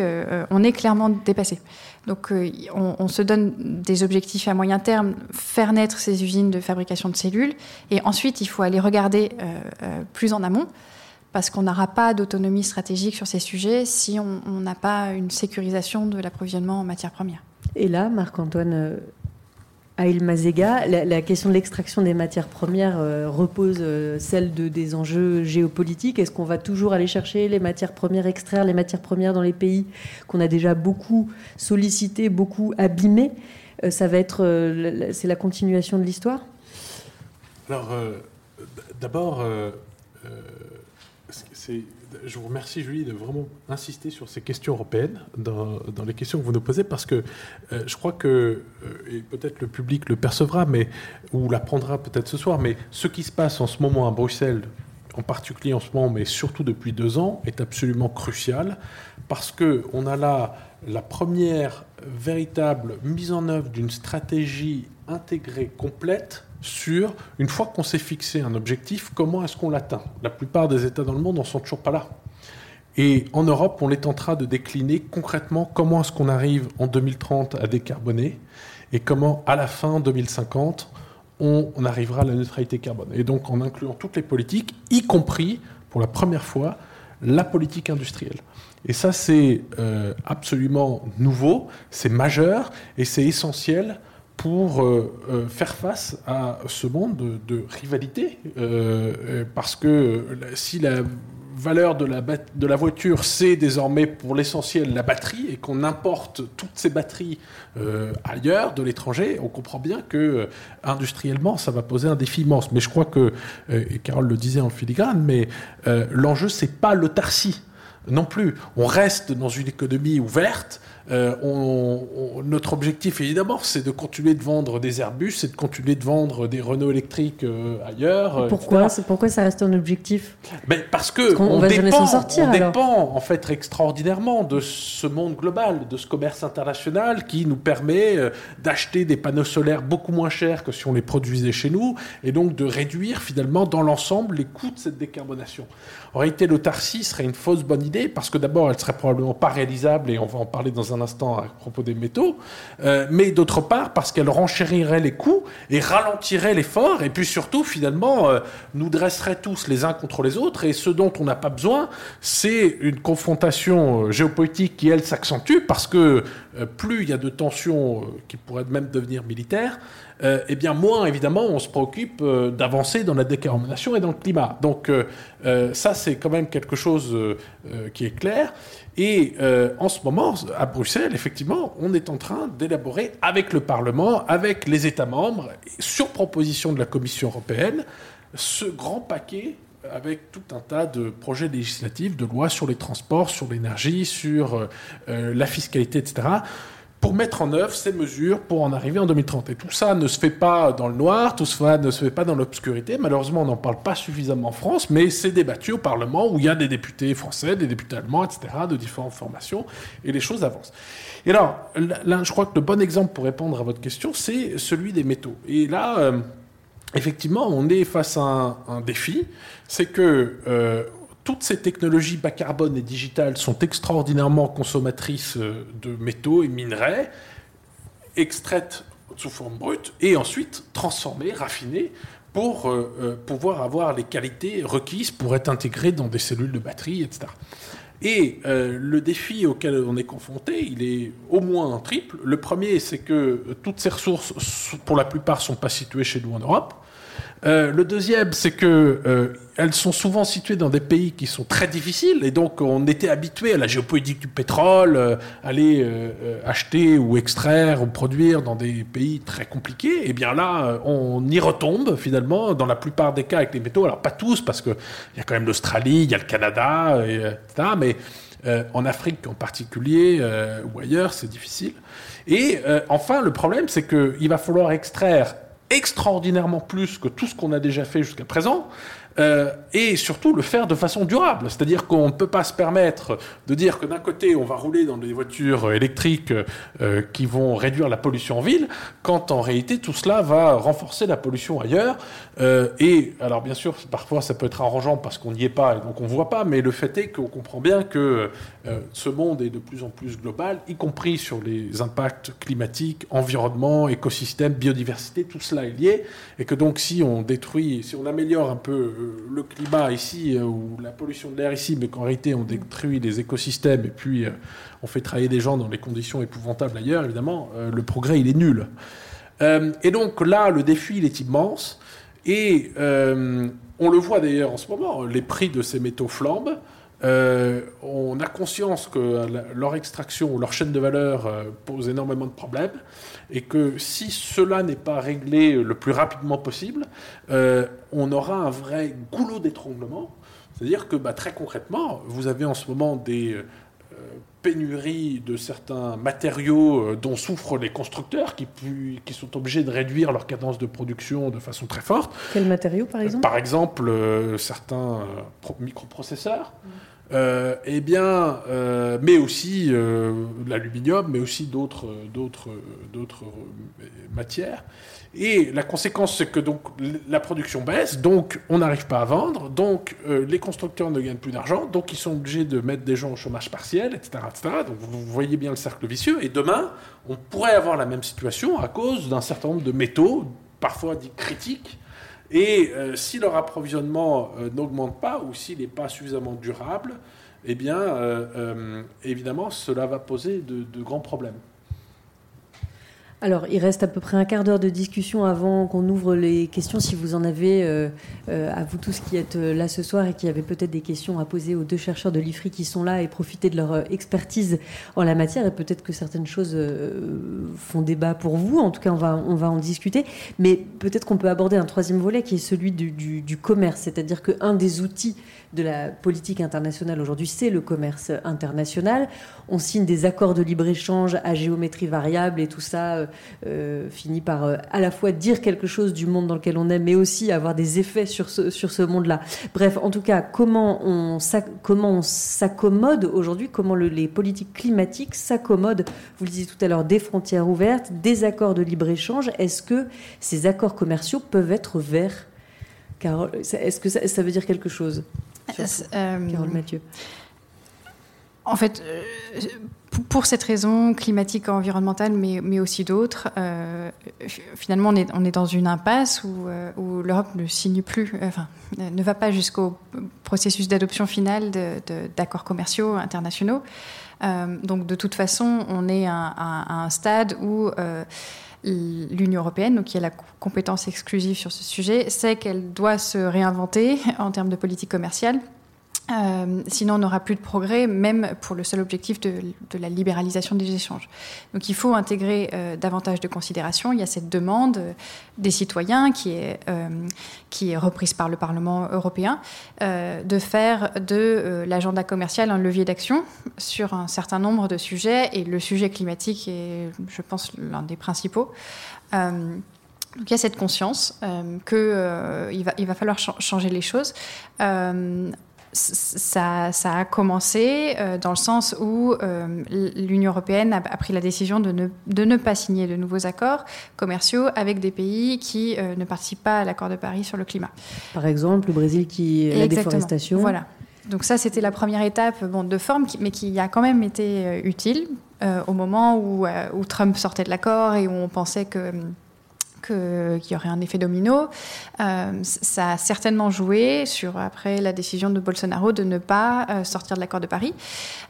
on est clairement dépassé. Donc, on, on, se donne des objectifs à moyen terme, faire naître ces usines de fabrication de cellules, et ensuite, il faut aller regarder plus en amont parce qu'on n'aura pas d'autonomie stratégique sur ces sujets si on n'a pas une sécurisation de l'approvisionnement en matières premières. Et là, Marc-Antoine euh, Ailmazega, la, la, question de l'extraction des matières premières euh, repose euh, celle de, des enjeux géopolitiques. Est-ce qu'on va toujours aller chercher les matières premières, extraire les matières premières dans les pays qu'on a déjà beaucoup sollicités, beaucoup abîmés Ça va être, c'est la continuation de l'histoire? Alors, d'abord je vous remercie, Julie, de vraiment insister sur ces questions européennes dans, les questions que vous nous posez, parce que euh, je crois que, euh, et peut-être le public le percevra, mais, ou l'apprendra peut-être ce soir, mais ce qui se passe en ce moment à Bruxelles, en particulier en ce moment, mais surtout depuis deux ans, est absolument crucial, parce qu'on a là la première véritable mise en œuvre d'une stratégie intégrée complète sur, une fois qu'on s'est fixé un objectif, comment est-ce qu'on l'atteint? La plupart des États dans le monde n'en sont toujours pas là. Et en Europe, on est train de décliner concrètement comment est-ce qu'on arrive en 2030 à décarboner et comment, à la fin 2050, on, on, arrivera à la neutralité carbone. Et donc en incluant toutes les politiques, y compris, pour la première fois, la politique industrielle. Et ça, c'est absolument nouveau, c'est majeur et c'est essentiel pour faire face à ce monde de, rivalité. parce que si la valeur de la, voiture, c'est désormais pour l'essentiel la batterie, et qu'on importe toutes ces batteries euh, ailleurs, de l'étranger, on comprend bien que euh, industriellement, ça va poser un défi immense. Mais je crois que, euh, et Carole le disait en filigrane, mais l'enjeu, c'est pas l'autarcie non plus. On reste dans une économie ouverte euh, on, notre objectif, évidemment, c'est de continuer de vendre des Airbus, c'est de continuer de vendre des Renault électriques euh, ailleurs. Euh, pourquoi, pourquoi ça reste un objectif? Mais Parce que on, dépend, sortir, on dépend, en fait, extraordinairement de ce monde global, de ce commerce international qui nous permet d'acheter des panneaux solaires beaucoup moins chers que si on les produisait chez nous, et donc de réduire finalement dans l'ensemble les coûts de cette décarbonation. En réalité, l'autarcie serait une fausse bonne idée parce que d'abord, elle serait probablement pas réalisable et on va en parler dans un instant à propos des métaux, euh, mais d'autre part parce qu'elle renchérirait les coûts et ralentirait l'effort et puis surtout finalement euh, nous dresserait tous les uns contre les autres et ce dont on n'a pas besoin, c'est une confrontation euh, géopolitique qui elle s'accentue parce que plus il y a de tensions qui pourraient même devenir militaires, eh bien moins évidemment on se préoccupe d'avancer dans la décarbonation et dans le climat. Donc ça c'est quand même quelque chose qui est clair. Et en ce moment, à Bruxelles, effectivement, on est en train d'élaborer avec le Parlement, avec les États membres, sur proposition de la Commission européenne, ce grand paquet avec tout un tas de projets législatifs, de lois sur les transports, sur l'énergie, sur la fiscalité, etc pour mettre en œuvre ces mesures pour en arriver en 2030. Et tout ça ne se fait pas dans le noir, tout ça ne se fait pas dans l'obscurité. Malheureusement, on n'en parle pas suffisamment en France, mais c'est débattu au Parlement où il y a des députés français, des députés allemands, etc., de différentes formations, et les choses avancent. Et alors, je crois que le bon exemple pour répondre à votre question, c'est celui des métaux. Et là, euh, effectivement, on est face à un, défi, c'est que euh, toutes ces technologies bas carbone et digitales sont extraordinairement consommatrices euh, de métaux et minerais, extraites sous forme brute et ensuite transformées, raffinées pour euh, euh, pouvoir avoir les qualités requises pour être intégrées dans des cellules de batterie, etc. Et le défi auquel on est confronté, il est au moins un triple. Le premier, c'est que toutes ces ressources, pour la plupart, sont pas situées chez nous en Europe. Euh, le deuxième, c'est que euh, elles sont souvent situées dans des pays qui sont très difficiles, et donc on était habitué à la géopolitique du pétrole, euh, aller acheter ou extraire ou produire dans des pays très compliqués. Et bien là, on y retombe finalement dans la plupart des cas avec les métaux. Alors pas tous, parce qu'il y a quand même l'Australie, il y a le Canada, etc. Mais en Afrique en particulier ou ailleurs, c'est difficile. Et enfin, le problème, c'est qu'il va falloir extraire extraordinairement plus que tout ce qu'on a déjà fait jusqu'à présent, euh, et surtout le faire de façon durable. C'est-à-dire qu'on ne peut pas se permettre de dire que d'un côté, on va rouler dans des voitures électriques euh, qui vont réduire la pollution en ville, quand en réalité, tout cela va renforcer la pollution ailleurs. Euh, et alors, bien sûr, parfois, ça peut être arrangeant parce qu'on n'y est pas et donc on ne voit pas, mais le fait est qu'on comprend bien que ce monde est de plus en plus global, y compris sur les impacts climatiques, environnement, écosystème, biodiversité, tout cela est lié, et que donc si on détruit, si on améliore un peu le climat ici, euh, ou la pollution de l'air ici, mais qu'en réalité on détruit les écosystèmes et puis euh, on fait travailler des gens dans des conditions épouvantables ailleurs, évidemment, euh, le progrès il est nul. et donc là, le défi il est immense. Et on le voit d'ailleurs en ce moment, les prix de ces métaux flambent. On a conscience que leur extraction ou leur chaîne de valeur pose énormément de problèmes et que si cela n'est pas réglé le plus rapidement possible, euh, on aura un vrai goulot d'étranglement. C'est-à-dire que bah, très concrètement, vous avez en ce moment des euh, pénuries de certains matériaux euh, dont souffrent les constructeurs qui, qui, sont obligés de réduire leur cadence de production de façon très forte. Quels matériaux par exemple? Par exemple, certains microprocesseurs. Mmh. Euh, eh bien, euh, mais aussi euh, l'aluminium, mais aussi d'autres, d'autres, d'autres matières. Et la conséquence, c'est que donc la production baisse, donc on n'arrive pas à vendre, donc les constructeurs ne gagnent plus d'argent, donc ils sont obligés de mettre des gens au chômage partiel, etc., etc. Donc vous voyez bien le cercle vicieux. Et demain, on pourrait avoir la même situation à cause d'un certain nombre de métaux, parfois dits critiques, Et si leur approvisionnement n'augmente pas ou s'il n'est pas suffisamment durable, eh bien, évidemment, cela va poser de grands problèmes. Alors, il reste à peu près un quart d'heure de discussion avant qu'on ouvre les questions. Si vous en avez, euh, euh, à vous tous qui êtes euh, là ce soir et qui avez peut-être des questions à poser aux deux chercheurs de l'IFRI qui sont là et profiter de leur expertise en la matière. Et peut-être que certaines choses font débat pour vous. En tout cas, on va, on va en discuter. Mais peut-être qu'on peut aborder un troisième volet qui est celui du, du commerce. C'est-à-dire qu'un des outils de la politique internationale aujourd'hui, c'est le commerce international. On signe des accords de libre-échange à géométrie variable et tout ça euh, finit par euh, à la fois dire quelque chose du monde dans lequel on est, mais aussi avoir des effets sur ce, sur ce monde-là. Bref, en tout cas, comment on, comment s'accommode aujourd'hui, comment les politiques climatiques s'accommodent, vous le disiez tout à l'heure, des frontières ouvertes, des accords de libre-échange. Est-ce que ces accords commerciaux peuvent être verts? Est-ce que ça, veut dire quelque chose? Euh, Carole Mathieu. En fait, pour cette raison climatique, environnementale, mais, mais aussi d'autres, euh, finalement, on est, on est, dans une impasse où, euh, où l'Europe ne signe plus, euh, enfin, ne va pas jusqu'au processus d'adoption finale d'accords commerciaux internationaux. Euh, donc, de toute façon, on est à, à un stade où l'Union européenne, qui a la compétence exclusive sur ce sujet, sait qu'elle doit se réinventer en termes de politique commerciale euh, sinon, on n'aura plus de progrès, même pour le seul objectif de, la libéralisation des échanges. Donc, il faut intégrer euh, davantage de considérations. Il y a cette demande euh, des citoyens qui est, qui est reprise par le Parlement européen de faire de l'agenda commercial un levier d'action sur un certain nombre de sujets, et le sujet climatique est, je pense, l'un des principaux. donc il y a cette conscience euh, qu'il va, il va falloir changer les choses ça, a commencé euh, dans le sens où euh, l'Union européenne a, pris la décision de ne, de ne, pas signer de nouveaux accords commerciaux avec des pays qui euh, ne participent pas à l'accord de Paris sur le climat. Par exemple, le Brésil qui la déforestation. Voilà. Donc ça, c'était la première étape bon, de forme, mais qui a quand même été utile au moment où, où, Trump sortait de l'accord et où on pensait que qu'il y aurait un effet domino. Euh, ça a certainement joué sur, après, la décision de Bolsonaro de ne pas euh, sortir de l'accord de Paris.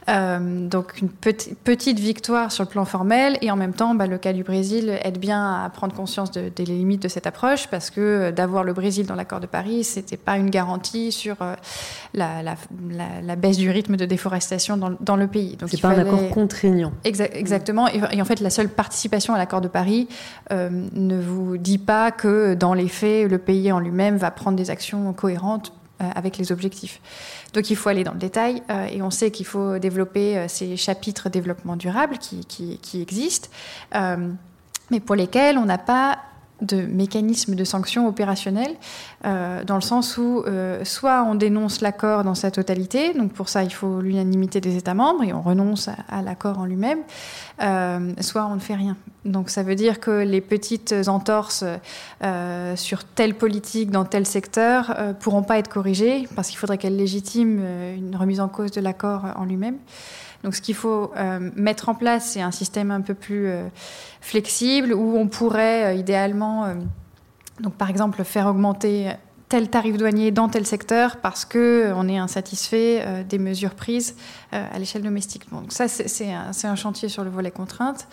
Euh, donc, une petite victoire sur le plan formel. Et en même temps, bah, le cas du Brésil aide bien à prendre conscience des limites de cette approche parce que d'avoir le Brésil dans l'accord de Paris, c'était pas une garantie sur la, la, baisse du rythme de déforestation dans, dans le pays. Donc, c'est pas un accord contraignant. exactement. Et, et, en fait, la seule participation à l'accord de Paris ne vous dit pas que dans les faits, le pays en lui-même va prendre des actions cohérentes euh, avec les objectifs. Donc il faut aller dans le détail euh, et on sait qu'il faut développer euh, ces chapitres développement durable qui existent, mais pour lesquels on n'a pas de mécanismes de sanctions opérationnels, euh, dans le sens où euh, soit on dénonce l'accord dans sa totalité, donc pour ça il faut l'unanimité des États membres et on renonce à, l'accord en lui-même, euh, soit on ne fait rien. Donc ça veut dire que les petites entorses sur telle politique dans tel secteur pourront pas être corrigées parce qu'il faudrait qu'elles légitiment une remise en cause de l'accord en lui-même. Donc ce qu'il faut euh, mettre en place, c'est un système un peu plus euh, flexible où on pourrait euh, idéalement, donc par exemple, faire augmenter tel tarif douanier dans tel secteur parce que on est insatisfait des mesures prises à l'échelle domestique. Donc ça, c'est un, un, chantier sur le volet contrainte.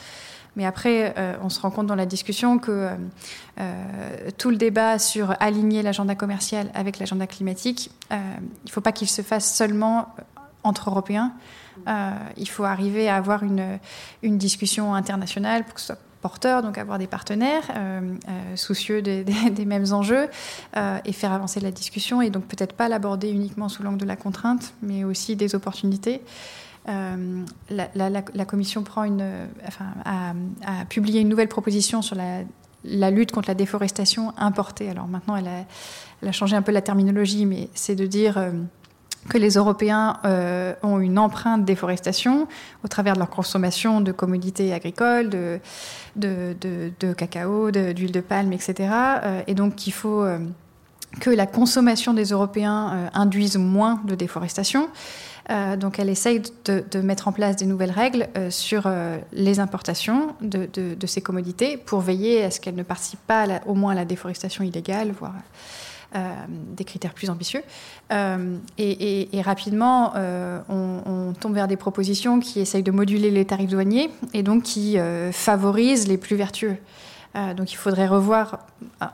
Mais après, on se rend compte dans la discussion que tout le débat sur aligner l'agenda commercial avec l'agenda climatique, il ne faut pas qu'il se fasse seulement entre Européens. Euh, il faut arriver à avoir une, discussion internationale pour que ce soit porteur, donc avoir des partenaires euh, euh, soucieux des, mêmes enjeux et faire avancer la discussion et donc peut-être pas l'aborder uniquement sous l'angle de la contrainte, mais aussi des opportunités. La, Commission prend une, enfin, a, publié une nouvelle proposition sur la, lutte contre la déforestation importée. Alors maintenant, elle a changé un peu la terminologie, mais c'est de dire que les Européens euh, ont une empreinte déforestation au travers de leur consommation de commodités agricoles, de, cacao, d'huile de, palme, etc. Euh, et donc qu'il faut euh, que la consommation des Européens induise moins de déforestation. donc elle essaye de, mettre en place des nouvelles règles sur les importations de, ces commodités pour veiller à ce qu'elles ne participent pas au moins à la déforestation illégale, voire des critères plus ambitieux. Euh, et, rapidement, euh, on, tombe vers des propositions qui essayent de moduler les tarifs douaniers et donc qui favorisent les plus vertueux. donc il faudrait revoir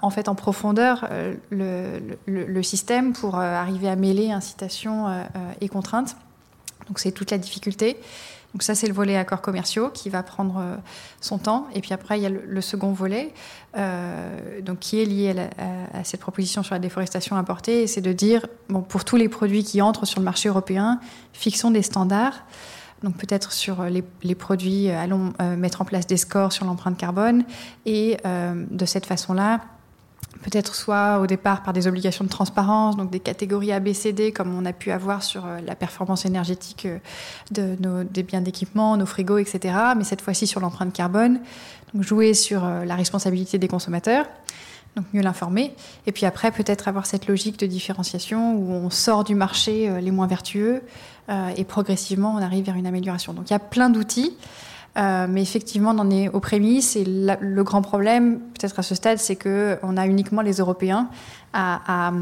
en fait en profondeur le, système pour arriver à mêler incitation et contrainte. Donc c'est toute la difficulté. Donc ça, c'est le volet accords commerciaux qui va prendre euh, son temps. Et puis après, il y a le, second volet, euh, donc qui est lié à, cette proposition sur la déforestation importée. C'est de dire, bon, pour tous les produits qui entrent sur le marché européen, fixons des standards. Donc peut-être sur les, produits, euh, allons mettre en place des scores sur l'empreinte carbone. Et de cette façon-là, peut-être soit au départ par des obligations de transparence, donc des catégories ABCD comme on a pu avoir sur euh, la performance énergétique euh, des biens d'équipement, nos frigos, etc. Mais cette fois-ci sur l'empreinte carbone, donc jouer sur euh, la responsabilité des consommateurs, donc mieux l'informer. Et puis après, peut-être avoir cette logique de différenciation où on sort du marché les moins vertueux et progressivement on arrive vers une amélioration. Donc il y a plein d'outils. Euh, mais effectivement, on en est aux prémices. Et le grand problème, peut-être à ce stade, c'est qu'on a uniquement les Européens à,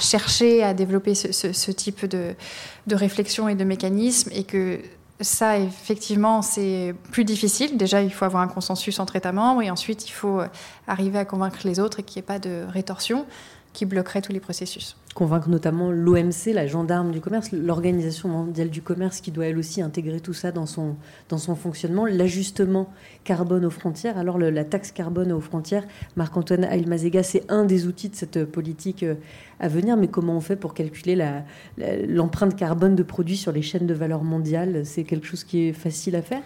chercher à développer ce, type de, réflexion et de mécanisme. Et que ça, effectivement, c'est plus difficile. Déjà, il faut avoir un consensus entre États membres. Et ensuite, il faut arriver à convaincre les autres et qu'il n'y ait pas de rétorsion qui bloquerait tous les processus convaincre notamment l'OMC, la gendarme du commerce, l'Organisation mondiale du commerce, qui doit elle aussi intégrer tout ça dans son, dans son fonctionnement, l'ajustement carbone aux frontières. Alors la taxe carbone aux frontières, Marc-Antoine Ailmazega, c'est un des outils de cette politique euh, à venir, mais comment on fait pour calculer l'empreinte carbone de produits sur les chaînes de valeur mondiale C'est quelque chose qui est facile à faire?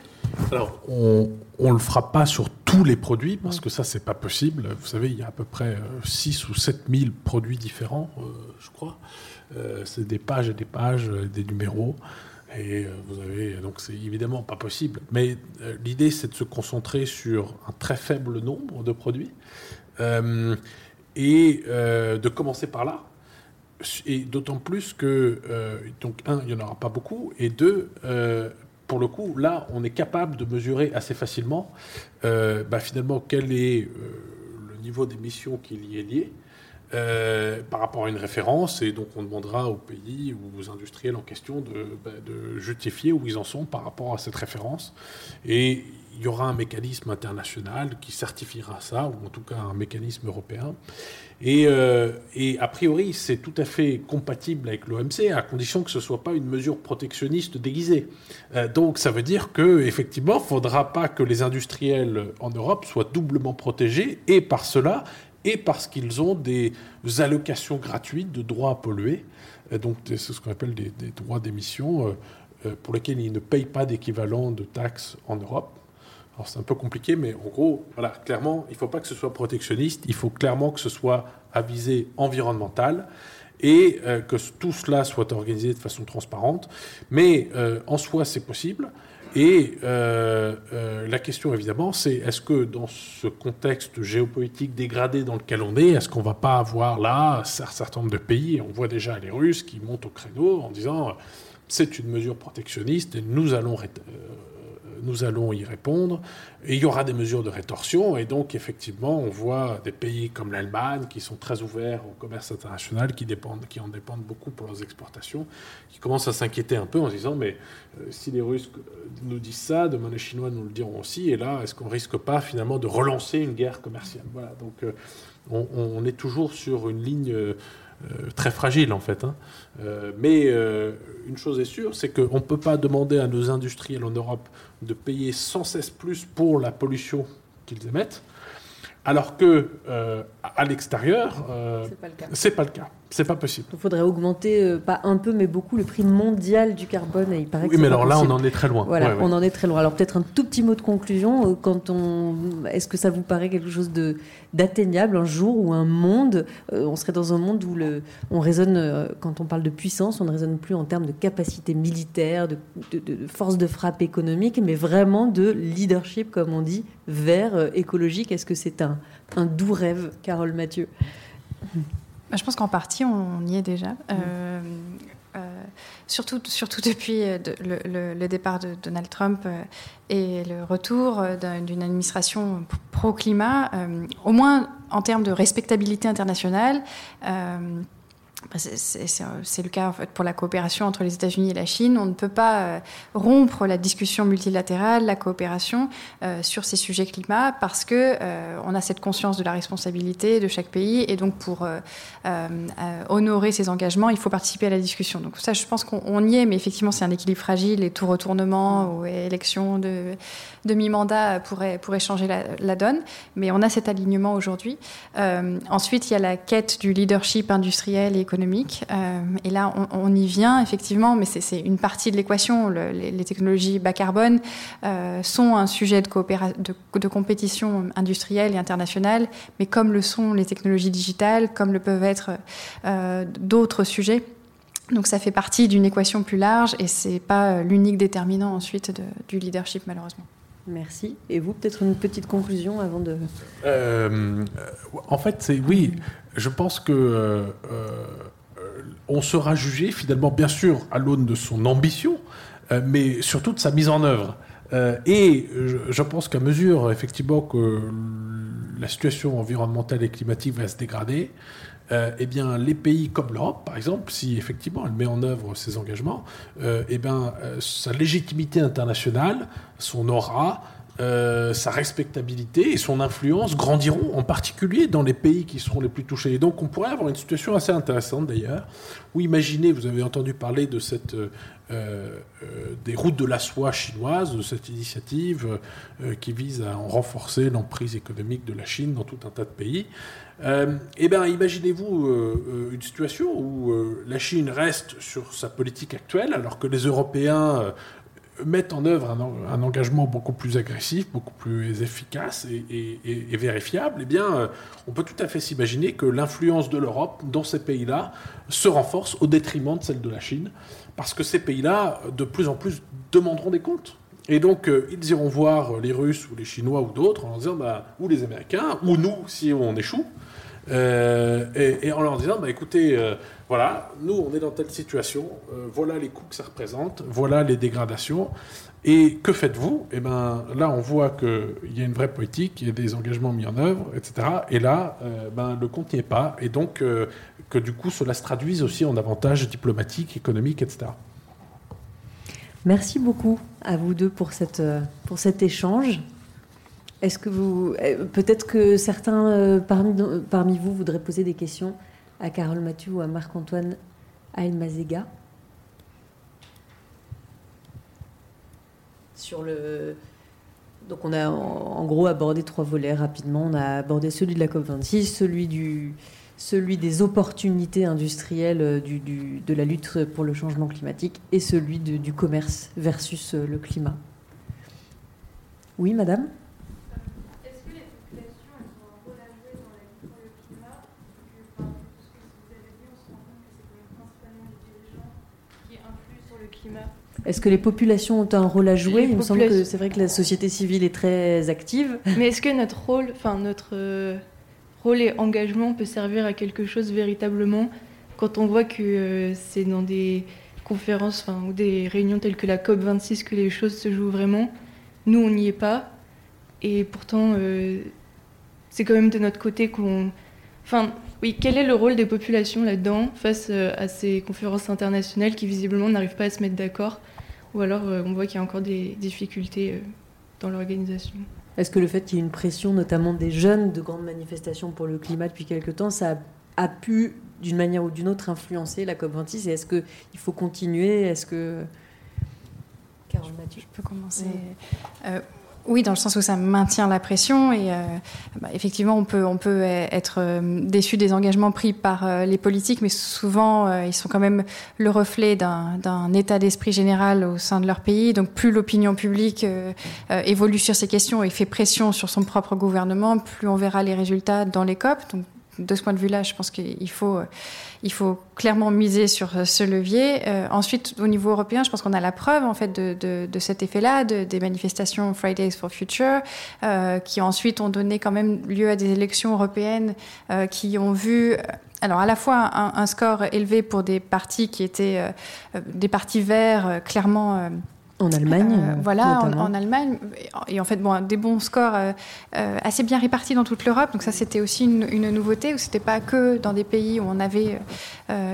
Alors, on ne le fera pas sur tous les produits, parce que ça, c'est pas possible. Vous savez, il y a à peu près 6 euh, ou 7 000 produits différents. Euh, je crois. Euh, c'est des pages et des pages, des numéros. Et vous avez donc c'est évidemment pas possible. Mais l'idée c'est de se concentrer sur un très faible nombre de produits et de commencer par là. Et d'autant plus que donc un il y en aura pas beaucoup et deux pour le coup là on est capable de mesurer assez facilement bah, finalement quel est le niveau d'émission qui y est lié euh, par rapport à une référence, et donc on demandera aux pays ou aux industriels en question bah, de, justifier où ils en sont par rapport à cette référence. Et il y aura un mécanisme international qui certifiera ça, ou en tout cas un mécanisme européen. Et, euh, a priori, c'est tout à fait compatible avec l'OMC, à condition que ce ne soit pas une mesure protectionniste déguisée. Euh, donc ça veut dire qu'effectivement, il ne faudra pas que les industriels en Europe soient doublement protégés, et par cela, et parce qu'ils ont des allocations gratuites de droits à polluer. donc, c'est ce qu'on appelle des, droits d'émission euh, euh, pour lesquels ils ne payent pas d'équivalent de taxes en Europe. C'est un peu compliqué, mais en gros, voilà, clairement, il ne faut pas que ce soit protectionniste, il faut clairement que ce soit à visée environnementale et euh, que tout cela soit organisé de façon transparente. Mais en soi, c'est possible. Et euh, euh, la question, évidemment, c'est est-ce que dans ce contexte géopolitique dégradé dans lequel on est, est-ce qu'on ne va pas avoir là un certain nombre de pays, on voit déjà les Russes qui montent au créneau en disant c'est une mesure protectionniste et nous allons euh, nous allons y répondre. Et il y aura des mesures de rétorsion. Et donc, effectivement, on voit des pays comme l'Allemagne qui sont très ouverts au commerce international, qui, dépendent, qui en dépendent beaucoup pour leurs exportations, qui commencent à s'inquiéter un peu en se disant Mais euh, si les Russes euh, nous disent ça, demain les Chinois nous le diront aussi. Et là, est-ce qu'on risque pas finalement de relancer une guerre commerciale? Voilà. Donc, euh, on, est toujours sur une ligne. très fragile en fait. Hein. mais une chose est sûre, c'est qu'on ne peut pas demander à nos industriels en Europe de payer sans cesse plus pour la pollution qu'ils émettent, alors que euh, à l'extérieur, euh, c'est pas le cas. C'est pas possible. Il faudrait augmenter, euh, pas un peu, mais beaucoup, le prix mondial du carbone. il paraît oui, mais alors là, on en est très loin. Voilà, on en est très loin. Alors peut-être un tout petit mot de conclusion. Euh, quand on, est-ce que ça vous paraît quelque chose de d'atteignable un jour où un monde, euh, on serait dans un monde où le, on raisonne, quand on parle de puissance, on ne raisonne plus en termes de capacité militaire, de, de force de frappe économique, mais vraiment de leadership, comme on dit, vers écologique. Est-ce que c'est un, un doux rêve, Carole Mathieu? Bah, Je pense qu'en partie, on y est déjà. Euh, surtout, surtout depuis le, départ de Donald Trump et le retour d'une administration pro-climat, au moins en termes de respectabilité internationale. Bah, c'est le cas en fait, pour la coopération entre les États-Unis et la Chine. On ne peut pas euh, rompre la discussion multilatérale, la coopération euh, sur ces sujets climat parce que euh, on a cette conscience de la responsabilité de chaque pays et donc pour honorer ses engagements, il faut participer à la discussion. Donc ça, je pense qu'on y est, mais effectivement, c'est un équilibre fragile et tout retournement ou élection de demi-mandat pourrait, pourrait changer la, la, donne. Mais on a cet alignement aujourd'hui. ensuite, il y a la quête du leadership industriel et économique. Euh, et là, on, y vient effectivement, mais c'est une partie de l'équation. les, technologies bas carbone euh, sont un sujet de, de, de, compétition industrielle et internationale, mais comme le sont les technologies digitales, comme le peuvent être euh, d'autres sujets. Donc ça fait partie d'une équation plus large et c'est pas l'unique déterminant ensuite du leadership malheureusement. Merci. Et vous, peut-être une petite conclusion avant de... en fait, oui, je pense que euh, euh, on sera jugé finalement, bien sûr, à l'aune de son ambition, euh, mais surtout de sa mise en œuvre. et je, pense qu'à mesure, effectivement, que la situation environnementale et climatique va se dégrader, eh bien, les pays comme l'Europe, par exemple, si effectivement elle met en œuvre ses engagements, eh bien, sa légitimité internationale, son aura, euh, sa respectabilité et son influence grandiront, en particulier dans les pays qui seront les plus touchés. Et donc on pourrait avoir une situation assez intéressante d'ailleurs, où imaginez, vous avez entendu parler de cette, euh, euh, des routes de la soie chinoise, de cette initiative qui vise à en renforcer l'emprise économique de la Chine dans tout un tas de pays. Eh bien, imaginez-vous une situation où la Chine reste sur sa politique actuelle, alors que les Européens mettent en œuvre un, engagement beaucoup plus agressif, beaucoup plus efficace et, vérifiable, eh bien, euh, on peut tout à fait s'imaginer que l'influence de l'Europe dans ces pays-là se renforce au détriment de celle de la Chine, parce que ces pays-là, de plus en plus, demanderont des comptes. Et donc, euh, ils iront voir les Russes ou les Chinois ou d'autres en disant, bah, ou les Américains, ou nous, si on échoue, euh, et, en leur disant, bah, écoutez, voilà, nous, on est dans telle situation, euh, voilà les coûts que ça représente, voilà les dégradations. Et que faites-vous? Eh bien, là, on voit qu'il y a une vraie politique, il y a des engagements mis en œuvre, etc. Et là, euh, ben, le compte n'y est pas. Et donc, euh, que du coup, cela se traduise aussi en avantages diplomatiques, économiques, etc. Merci beaucoup à vous deux pour, cette, pour cet échange. Est-ce que vous. Peut-être que certains parmi, parmi vous voudraient poser des questions à Carole Mathieu ou à Marc-Antoine Aelmazega. Sur le. Donc on a en gros abordé trois volets rapidement. On a abordé celui de la COP26, celui, celui des opportunités industrielles du, de la lutte pour le changement climatique et celui du commerce versus le climat. Oui, madame? Est-ce que les populations ont un rôle à jouer Il me semble que c'est vrai que la société civile est très active. Mais est-ce que notre rôle, enfin notre euh, rôle et engagement peut servir à quelque chose véritablement quand on voit que euh, c'est dans des conférences ou des réunions telles que la COP 26 que les choses se jouent vraiment? Nous, on n'y est pas. Et pourtant, euh, c'est quand même de notre côté qu'on. Enfin, oui, quel est le rôle des populations là-dedans face à ces conférences internationales qui visiblement n'arrivent pas à se mettre d'accord? Ou alors euh, on voit qu'il y a encore des difficultés euh, dans l'organisation. Est-ce que le fait qu'il y ait une pression, notamment des jeunes, de grandes manifestations pour le climat depuis quelque temps, ça a, pu, d'une manière ou d'une autre, influencer la COP26 Et est-ce qu'il faut continuer? Est-ce que... Carole Mathieu, je peux commencer. Euh, oui, dans le sens où ça maintient la pression et euh, bah, effectivement, on peut, on peut être euh, déçu des engagements pris par euh, les politiques, mais souvent, ils sont quand même le reflet d'un état d'esprit général au sein de leur pays. Donc, plus l'opinion publique évolue sur ces questions et fait pression sur son propre gouvernement, plus on verra les résultats dans les COP. De ce point de vue-là, je pense qu'il faut, il faut clairement miser sur ce levier. Euh, ensuite, au niveau européen, je pense qu'on a la preuve en fait de, de, cet effet-là, de, des manifestations Fridays for Future, euh, qui ensuite ont donné quand même lieu à des élections européennes euh, qui ont vu alors à la fois un, score élevé pour des partis qui étaient euh, des partis verts clairement en Allemagne euh, Voilà, en, en, Allemagne. Et en fait, bon, des bons scores euh, euh, assez bien répartis dans toute l'Europe. Donc ça, c'était aussi une, une, nouveauté, où c'était pas que dans des pays où on avait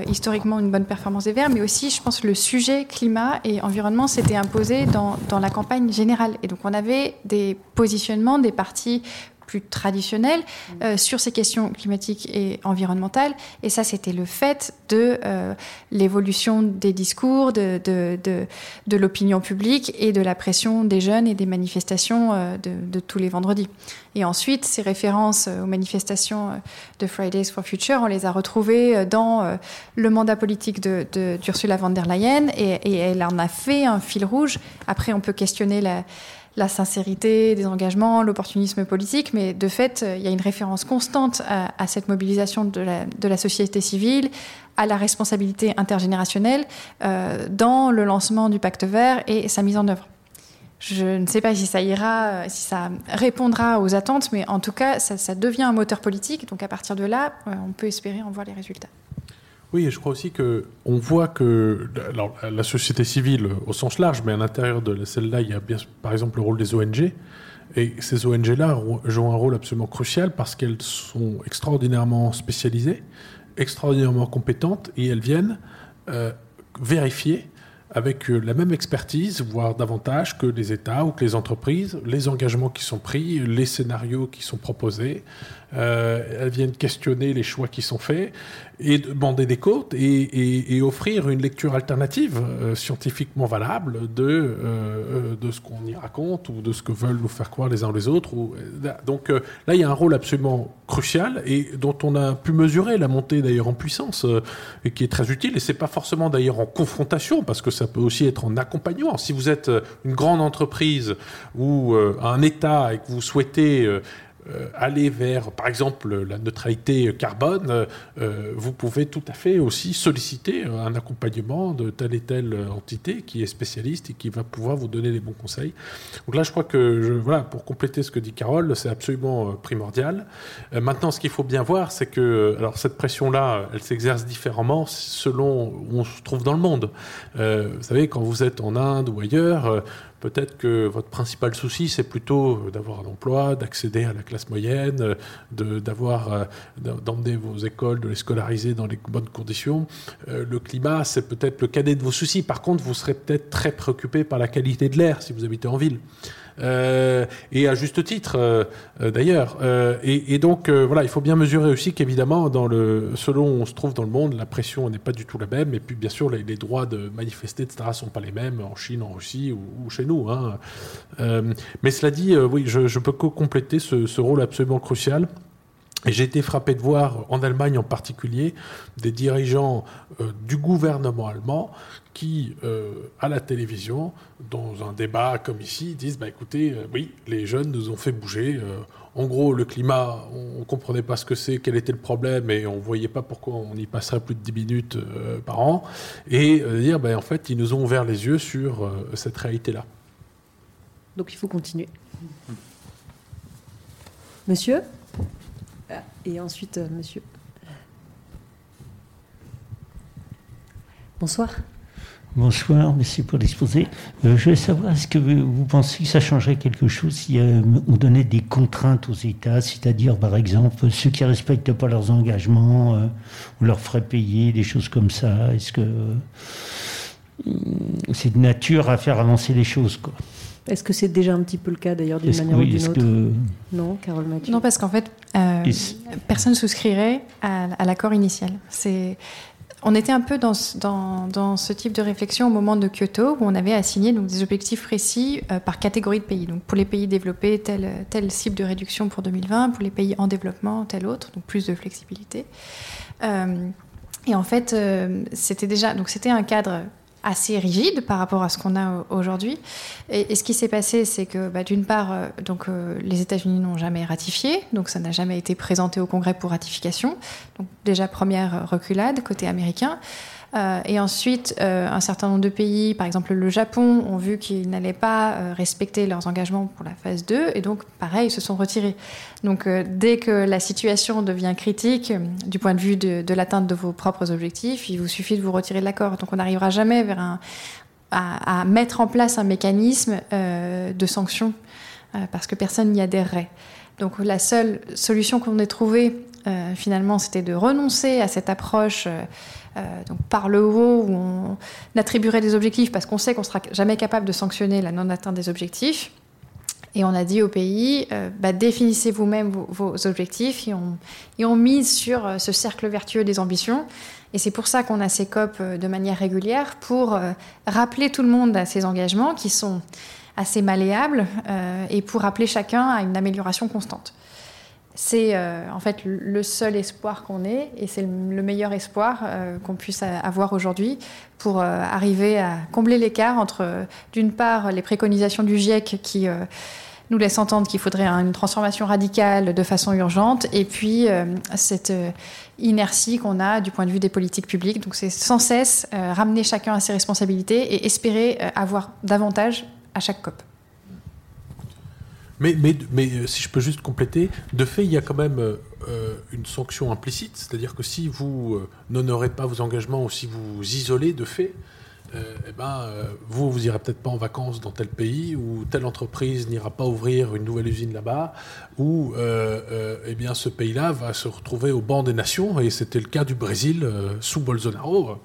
historiquement une bonne performance des Verts, mais aussi, je pense, le sujet climat et environnement s'était imposé dans, dans la campagne générale. Et donc on avait des positionnements des partis plus traditionnelle euh, sur ces questions climatiques et environnementales. Et ça, c'était le fait de euh, l'évolution des discours, de, de, de, de l'opinion publique et de la pression des jeunes et des manifestations euh, de, de, tous les vendredis. Et ensuite, ces références aux manifestations de Fridays for Future, on les a retrouvées dans le mandat politique d'Ursula von der Leyen et, et elle en a fait un fil rouge. Après, on peut questionner la la sincérité des engagements, l'opportunisme politique, mais de fait, il y a une référence constante à, cette mobilisation de la, société civile, à la responsabilité intergénérationnelle euh, dans le lancement du pacte vert et sa mise en œuvre. Je ne sais pas si ça ira, si ça répondra aux attentes, mais en tout cas, ça, ça devient un moteur politique. Donc à partir de là, on peut espérer en voir les résultats. Oui, et je crois aussi que on voit que la société civile au sens large, mais à l'intérieur de celle-là, il y a bien, par exemple le rôle des ONG. Et ces ONG-là jouent un rôle absolument crucial parce qu'elles sont extraordinairement spécialisées, extraordinairement compétentes, et elles viennent euh, vérifier avec la même expertise, voire davantage que les États ou que les entreprises, les engagements qui sont pris, les scénarios qui sont proposés. Euh, elles viennent questionner les choix qui sont faits et demander des côtes et, offrir une lecture alternative euh, scientifiquement valable de, euh, de ce qu'on y raconte ou de ce que veulent nous faire croire les uns les autres. Donc là, il y a un rôle absolument crucial et dont on a pu mesurer la montée d'ailleurs en puissance et qui est très utile. Et c'est pas forcément d'ailleurs en confrontation parce que ça peut aussi être en accompagnement. Si vous êtes une grande entreprise ou un État et que vous souhaitez aller vers, par exemple, la neutralité carbone, euh, vous pouvez tout à fait aussi solliciter un accompagnement de telle et telle entité qui est spécialiste et qui va pouvoir vous donner les bons conseils. Donc là, je crois que, voilà, pour compléter ce que dit Carole, c'est absolument primordial. Euh, maintenant, ce qu'il faut bien voir, c'est que, alors cette pression-là, elle s'exerce différemment selon où on se trouve dans le monde. Euh, vous savez, quand vous êtes en Inde ou ailleurs, Peut-être que votre principal souci, c'est plutôt d'avoir un emploi, d'accéder à la classe moyenne, d'avoir, d'emmener vos écoles, de les scolariser dans les bonnes conditions. Euh, le climat, c'est peut-être le cadet de vos soucis. Par contre, vous serez peut-être très préoccupé par la qualité de l'air si vous habitez en ville. Euh, et à juste titre euh, d'ailleurs. Euh, et, et, donc voilà, il faut bien mesurer aussi qu'évidemment, selon où on se trouve dans le monde, la pression n'est pas du tout la même. Et puis bien sûr, les, droits de manifester, etc., sont pas les mêmes en Chine, en Russie ou, chez nous. Hein. Mais cela dit, oui, je, je peux compléter ce rôle absolument crucial. Et j'ai été frappé de voir, en Allemagne en particulier, des dirigeants euh, du gouvernement allemand qui, euh, à la télévision, dans un débat comme ici, disent bah, écoutez, euh, oui, les jeunes nous ont fait bouger. En gros, le climat, on ne comprenait pas ce que c'est, quel était le problème, et on ne voyait pas pourquoi on y passerait plus de 10 minutes par an. Et dire bah, en fait, ils nous ont ouvert les yeux sur cette réalité-là. Donc il faut continuer. Monsieur? Et ensuite, euh, monsieur. Bonsoir. Bonsoir, merci pour l'exposé. Euh, je voulais savoir, est-ce que vous pensez que ça changerait quelque chose si euh, on donnait des contraintes aux États, c'est-à-dire, par exemple, ceux qui ne respectent pas leurs engagements, euh, on leur ferait payer, des choses comme ça? Est-ce que euh, c'est de nature à faire avancer les choses Est-ce que c'est déjà un petit peu le cas d'ailleurs d'une que- manière oui, ou d'une autre que Non, Carole Mathieu. Non, parce qu'en fait, euh, personne souscrirait à, à l'accord initial. C'est on était un peu dans ce, dans, dans ce type de réflexion au moment de Kyoto, où on avait assigné donc, des objectifs précis euh, par catégorie de pays. Donc, pour les pays développés, telle, telle cible de réduction pour 2020, pour les pays en développement, telle autre, donc plus de flexibilité. Euh, et en fait, euh, c'était déjà donc c'était un cadre assez rigide par rapport à ce qu'on a aujourd'hui. Et, ce qui s'est passé, c'est que bah, d'une part, euh, donc, euh, les États-Unis n'ont jamais ratifié, donc ça n'a jamais été présenté au Congrès pour ratification. Donc déjà première reculade côté américain. Euh, et ensuite, euh, un certain nombre de pays, par exemple le Japon, ont vu qu'ils n'allaient pas euh, respecter leurs engagements pour la phase 2, et donc, pareil, ils se sont retirés. Donc, dès que la situation devient critique du point de vue de, l'atteinte de vos propres objectifs, il vous suffit de vous retirer de l'accord. Donc, on n'arrivera jamais un, à, mettre en place un mécanisme de sanction, parce que personne n'y adhérerait. Donc, la seule solution qu'on ait trouvée, finalement, c'était de renoncer à cette approche donc par le haut, où on attribuerait des objectifs parce qu'on sait qu'on ne sera jamais capable de sanctionner la non-atteinte des objectifs. Et on a dit au pays, euh, bah, définissez vous-même vos, objectifs et on, mise sur euh, ce cercle vertueux des ambitions. Et c'est pour ça qu'on a ces COP de manière régulière, pour rappeler tout le monde à ces engagements qui sont assez malléables et pour rappeler chacun à une amélioration constante c'est euh, en fait le seul espoir qu'on ait et c'est le meilleur espoir euh, qu'on puisse avoir aujourd'hui pour euh, arriver à combler l'écart entre, d'une part, les préconisations du GIEC qui nous laissent entendre qu'il faudrait une transformation radicale de façon urgente et puis cette inertie qu'on a du point de vue des politiques publiques. Donc c'est sans cesse ramener chacun à ses responsabilités et espérer avoir davantage à chaque COP. Mais, mais, mais, euh, si je peux juste compléter, de fait, il y a quand même euh, euh, une sanction implicite, c'est-à-dire que si vous n'honorez pas vos engagements ou si vous vous isolez de fait, eh ben, vous, vous irez peut-être pas en vacances dans tel pays, ou telle entreprise n'ira pas ouvrir une nouvelle usine là-bas, ou eh bien, ce pays-là va se retrouver au banc des nations, et c'était le cas du Brésil sous Bolsonaro.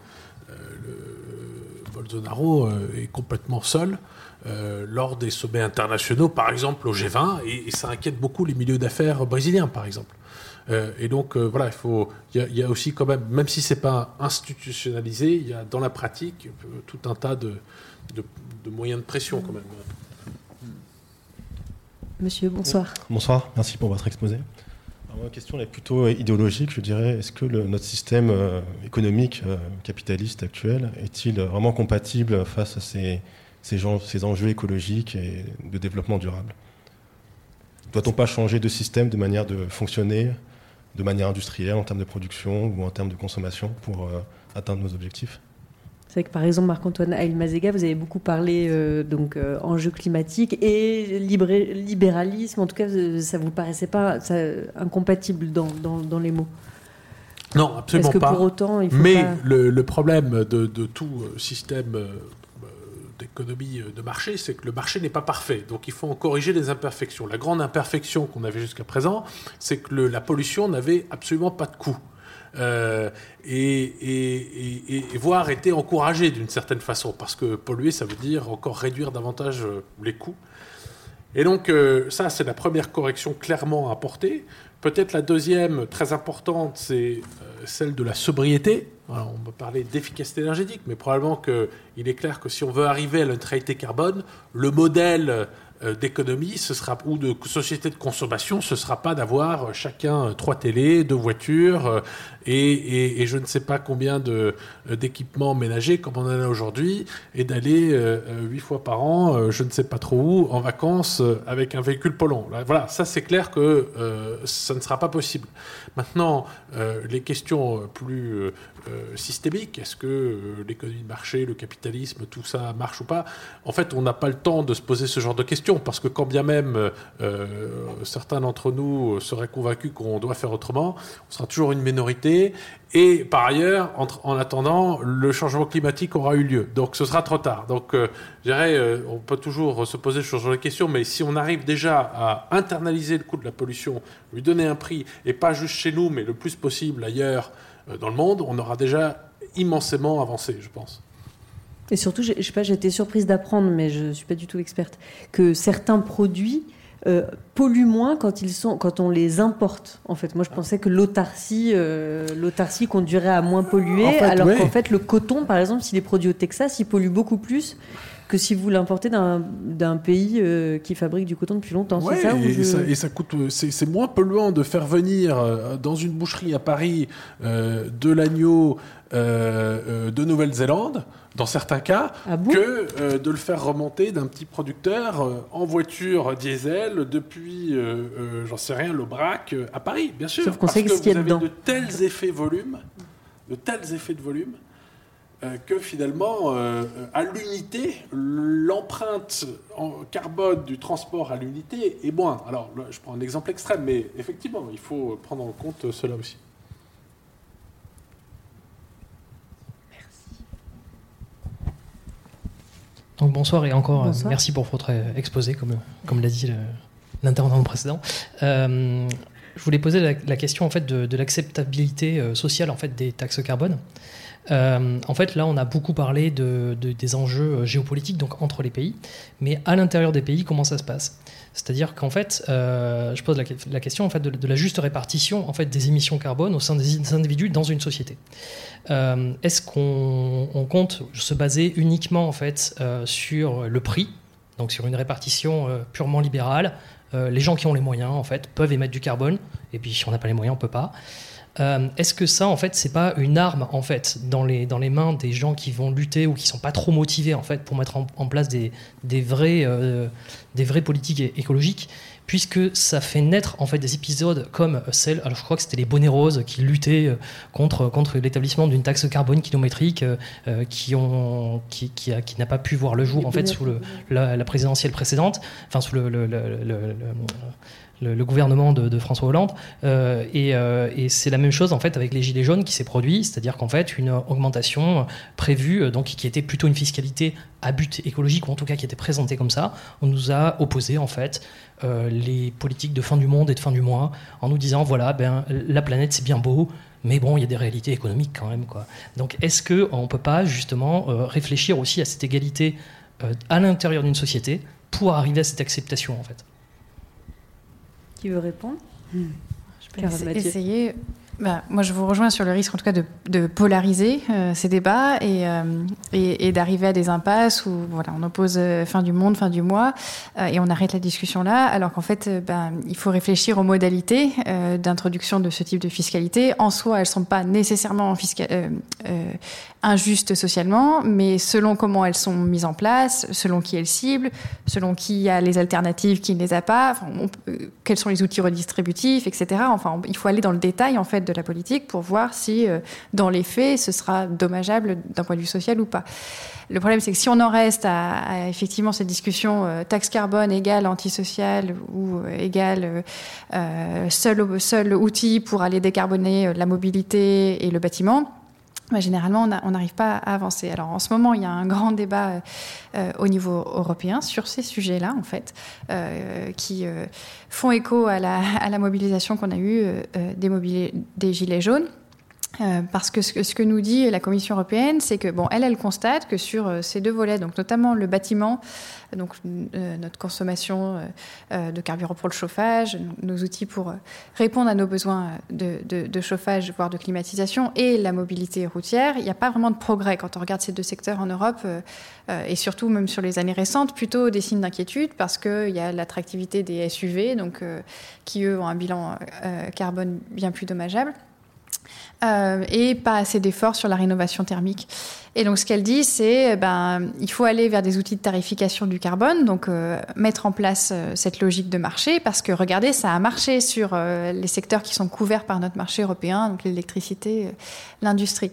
Bolsonaro est complètement seul. Euh, lors des sommets internationaux, par exemple au G20, et, ça inquiète beaucoup les milieux d'affaires brésiliens, par exemple. Euh, et donc euh, voilà, il faut, il y, a aussi quand même, même si c'est pas institutionnalisé, il y a dans la pratique tout un tas de, de, moyens de pression quand même. Monsieur, bonsoir. Bonsoir, merci pour votre exposé. ma question est plutôt idéologique, je dirais. Est-ce que le, notre système économique capitaliste actuel est-il vraiment compatible face à ces ces, gens, ces enjeux écologiques et de développement durable. Doit-on pas changer de système, de manière de fonctionner, de manière industrielle, en termes de production ou en termes de consommation pour euh, atteindre nos objectifs? C'est vrai que par exemple, Marc-Antoine Ailmazega, vous avez beaucoup parlé euh, donc euh, enjeux climatiques et libéralisme. En tout cas, ça vous paraissait pas incompatible dans, dans, les mots Non, absolument que pas. Pour autant, il faut Mais le, le, problème de, de tout système d'économie euh, de marché, c'est que le marché n'est pas parfait. Donc il faut en corriger les imperfections. La grande imperfection qu'on avait jusqu'à présent, c'est que la pollution n'avait absolument pas de coût. Euh, et, voire était encouragée d'une certaine façon, parce que polluer, ça veut dire encore réduire davantage euh, les coûts. Et donc ça, c'est la première correction clairement à apporter. Peut-être la deuxième, très importante, c'est celle de la sobriété on peut parler d'efficacité énergétique, mais probablement qu'il est clair que si on veut arriver à la neutralité carbone, le modèle euh, d'économie, ce sera ou de société de consommation, ce sera pas d'avoir chacun trois télés, deux voitures euh, et, je ne sais pas combien euh, d'équipements ménagers comme on en a aujourd'hui et d'aller huit fois par an, je ne sais pas trop où, en vacances avec un véhicule polluant. Voilà, ça c'est clair que ça ne sera pas possible. Maintenant, les questions plus systémiques, est-ce que l'économie de marché, le capitalisme, tout ça marche ou pas En fait, on n'a pas le temps de se poser ce genre de questions parce que quand bien même euh, euh, certains d'entre nous seraient convaincus qu'on doit faire autrement, on sera toujours une minorité. Et par ailleurs, en, attendant, le changement climatique aura eu lieu. Donc ce sera trop tard. Donc euh, je dirais, on peut toujours se poser ce genre de questions, mais si on arrive déjà à internaliser le coût de la pollution, lui donner un prix, et pas juste chez nous, mais le plus possible ailleurs dans le monde, on aura déjà immensément avancé, je pense. Et surtout, je, sais pas, j'ai été surprise d'apprendre, mais je ne suis pas du tout experte, que certains produits euh, polluent moins quand ils sont, quand on les importe. En fait, moi, je pensais que l'autarcie, euh, l'autarcie conduirait à moins polluer, alors qu'en fait, le coton, par exemple, s'il est produit au Texas, il pollue beaucoup plus que si vous l'importez d'un pays euh, qui fabrique du coton depuis longtemps. Ouais, ça, et, ça, et, ça, coûte, c'est moins polluant de faire venir euh, dans une boucherie à Paris euh, de l'agneau de Nouvelle-Zélande, dans certains cas, ah que de le faire remonter d'un petit producteur en voiture diesel depuis, j'en sais rien, l'Aubrac à Paris, bien sûr. Sauf qu'on sait que vous avez de tels effets volume, de tels effets de volume euh, que finalement, euh, à l'unité, l'empreinte en carbone du transport à l'unité est moindre. Alors, je prends un exemple extrême, mais effectivement, il faut prendre en compte cela aussi. Donc bonsoir et encore euh, merci pour votre exposé, comme, comme l'a dit l'intervenant précédent. Je voulais poser la, question en fait de, l'acceptabilité sociale en fait des taxes carbone. Euh, en fait, là, on a beaucoup parlé de, des enjeux euh, géopolitiques, donc entre les pays, mais à l'intérieur des pays, comment ça se passe? C'est-à-dire qu'en fait, euh, je pose la, question en fait de, la juste répartition en fait des émissions carbone au sein des individus dans une société. Est-ce qu'on compte se baser uniquement en fait sur le prix, donc sur une répartition purement libérale Les gens qui ont les moyens en fait peuvent émettre du carbone, et puis si on n'a pas les moyens, on peut pas. Euh, est-ce que ça, en fait, c'est pas une arme, en fait, dans les, dans les mains des gens qui vont lutter ou qui sont pas trop motivés, en fait, pour mettre en, place des, des, euh, des vraies politiques écologiques? Puisque ça fait naître en fait des épisodes comme celle, alors je crois que c'était les bonnets roses qui luttaient euh, contre, contre l'établissement d'une taxe carbone kilométrique qui, ont, qui, qui, qui n'a pas pu voir le jour en fait sous le, la, présidentielle précédente, enfin sous le, le le, gouvernement de, François Hollande. Euh, euh, et, c'est la même chose en fait avec les gilets jaunes qui s'est produit, c'est-à-dire qu'en fait une augmentation prévue, euh, donc qui était plutôt une fiscalité à but écologique ou en tout cas qui était présentée comme ça, on nous a opposé en fait les politiques de fin du monde et de fin du mois en nous disant voilà ben la planète c'est bien beau, mais bon, il y a des réalités économiques quand même. Quoi. Donc est-ce qu'on ne peut pas justement réfléchir aussi à cette égalité à l'intérieur d'une société pour arriver à cette acceptation en fait? Qui veut répondre Je peux essayer. Bah, moi, je vous rejoins sur le risque, en tout cas, de, polariser euh, ces débats euh, et, d'arriver à des impasses où voilà, on oppose euh, fin du monde, fin du mois, et on arrête la discussion là, alors qu'en fait, ben, il faut réfléchir aux modalités d'introduction de ce type de fiscalité. En soi, elles ne sont pas nécessairement injustes socialement, mais selon comment elles sont mises en place, selon qui elles ciblent, selon qui a les alternatives, qui ne les a pas, quels sont les outils redistributifs, etc. Enfin, il faut aller dans le détail, en fait, de la politique pour voir si, euh, dans les faits, ce sera dommageable d'un point de vue social ou pas. Le problème, c'est que si on en reste à, effectivement cette discussion euh, taxe carbone égale antisocial ou euh, égale seul, seul outil pour aller décarboner la mobilité et le bâtiment, bah, généralement, on n'arrive pas à avancer. Alors, en ce moment, il y a un grand débat au niveau européen sur ces sujets-là, en fait, qui font écho à la, mobilisation qu'on a eue euh, euh, des Gilets jaunes. Euh, parce que ce, que nous dit la Commission européenne, c'est que bon, elle, elle constate que sur ces deux volets, donc notamment le bâtiment, donc notre consommation de carburant pour le chauffage, nos outils pour répondre à nos besoins de, chauffage, voire de climatisation, et la mobilité routière, il n'y a pas vraiment de progrès quand on regarde ces deux secteurs en Europe. Euh, et surtout même sur les années récentes, plutôt des signes d'inquiétude parce qu'il y a l'attractivité des SUV, donc, euh, qui eux ont un bilan euh, carbone bien plus dommageable. Et pas assez d'efforts sur la rénovation thermique. Et donc, ce qu'elle dit, c'est ben, il faut aller vers des outils de tarification du carbone, donc euh, mettre en place euh, cette logique de marché, parce que regardez, ça a marché sur euh, les secteurs qui sont couverts par notre marché européen, donc l'électricité, l'industrie.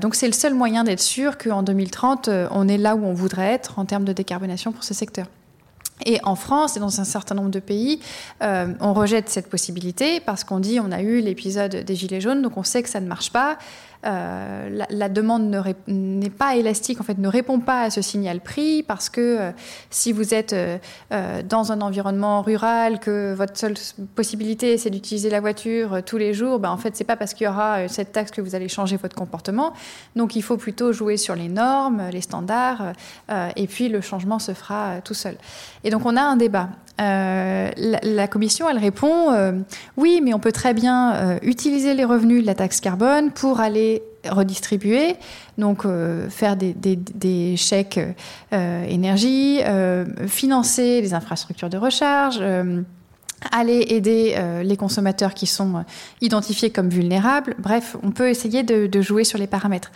donc, c'est le seul moyen d'être sûr qu'en 2030, on est là où on voudrait être en termes de décarbonation pour ce secteur. Et en France et dans un certain nombre de pays, on rejette cette possibilité parce qu'on dit on a eu l'épisode des Gilets jaunes, donc on sait que ça ne marche pas. La, la, demande n'est pas élastique, en fait, ne répond pas à ce signal prix parce que si vous êtes dans un environnement rural, que votre seule possibilité c'est d'utiliser la voiture tous les jours, ben, en fait, c'est pas parce qu'il y aura cette taxe que vous allez changer votre comportement. Donc, il faut plutôt jouer sur les normes, les standards, et puis le changement se fera tout seul. Et donc, on a un débat. Euh, la, commission, répond euh, oui, mais on peut très bien euh, utiliser les revenus de la taxe carbone pour aller redistribuer, donc faire des, des chèques énergie, financer les infrastructures de recharge aller aider euh, les consommateurs qui sont euh, identifiés comme vulnérables. Bref, on peut essayer de, jouer sur les paramètres.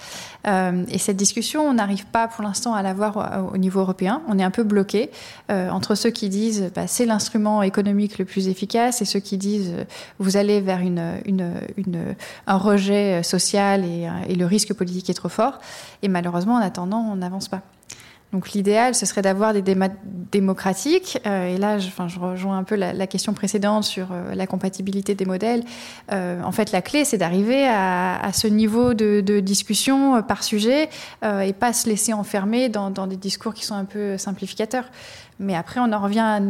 Euh, et cette discussion, on n'arrive pas pour l'instant à l'avoir au, niveau européen. On est un peu bloqué entre ceux qui disent bah, c'est l'instrument économique le plus efficace et ceux qui disent vous allez vers une, un rejet social et, et le risque politique est trop fort. Et malheureusement, en attendant, on n'avance pas. Donc l'idéal, ce serait d'avoir des démocratiques. Euh, et là, je, rejoins un peu la, question précédente sur euh, la compatibilité des modèles. Euh, en fait, la clé, c'est d'arriver à, ce niveau de, discussion par sujet et pas se laisser enfermer dans, des discours qui sont un peu simplificateurs. Mais après, on en revient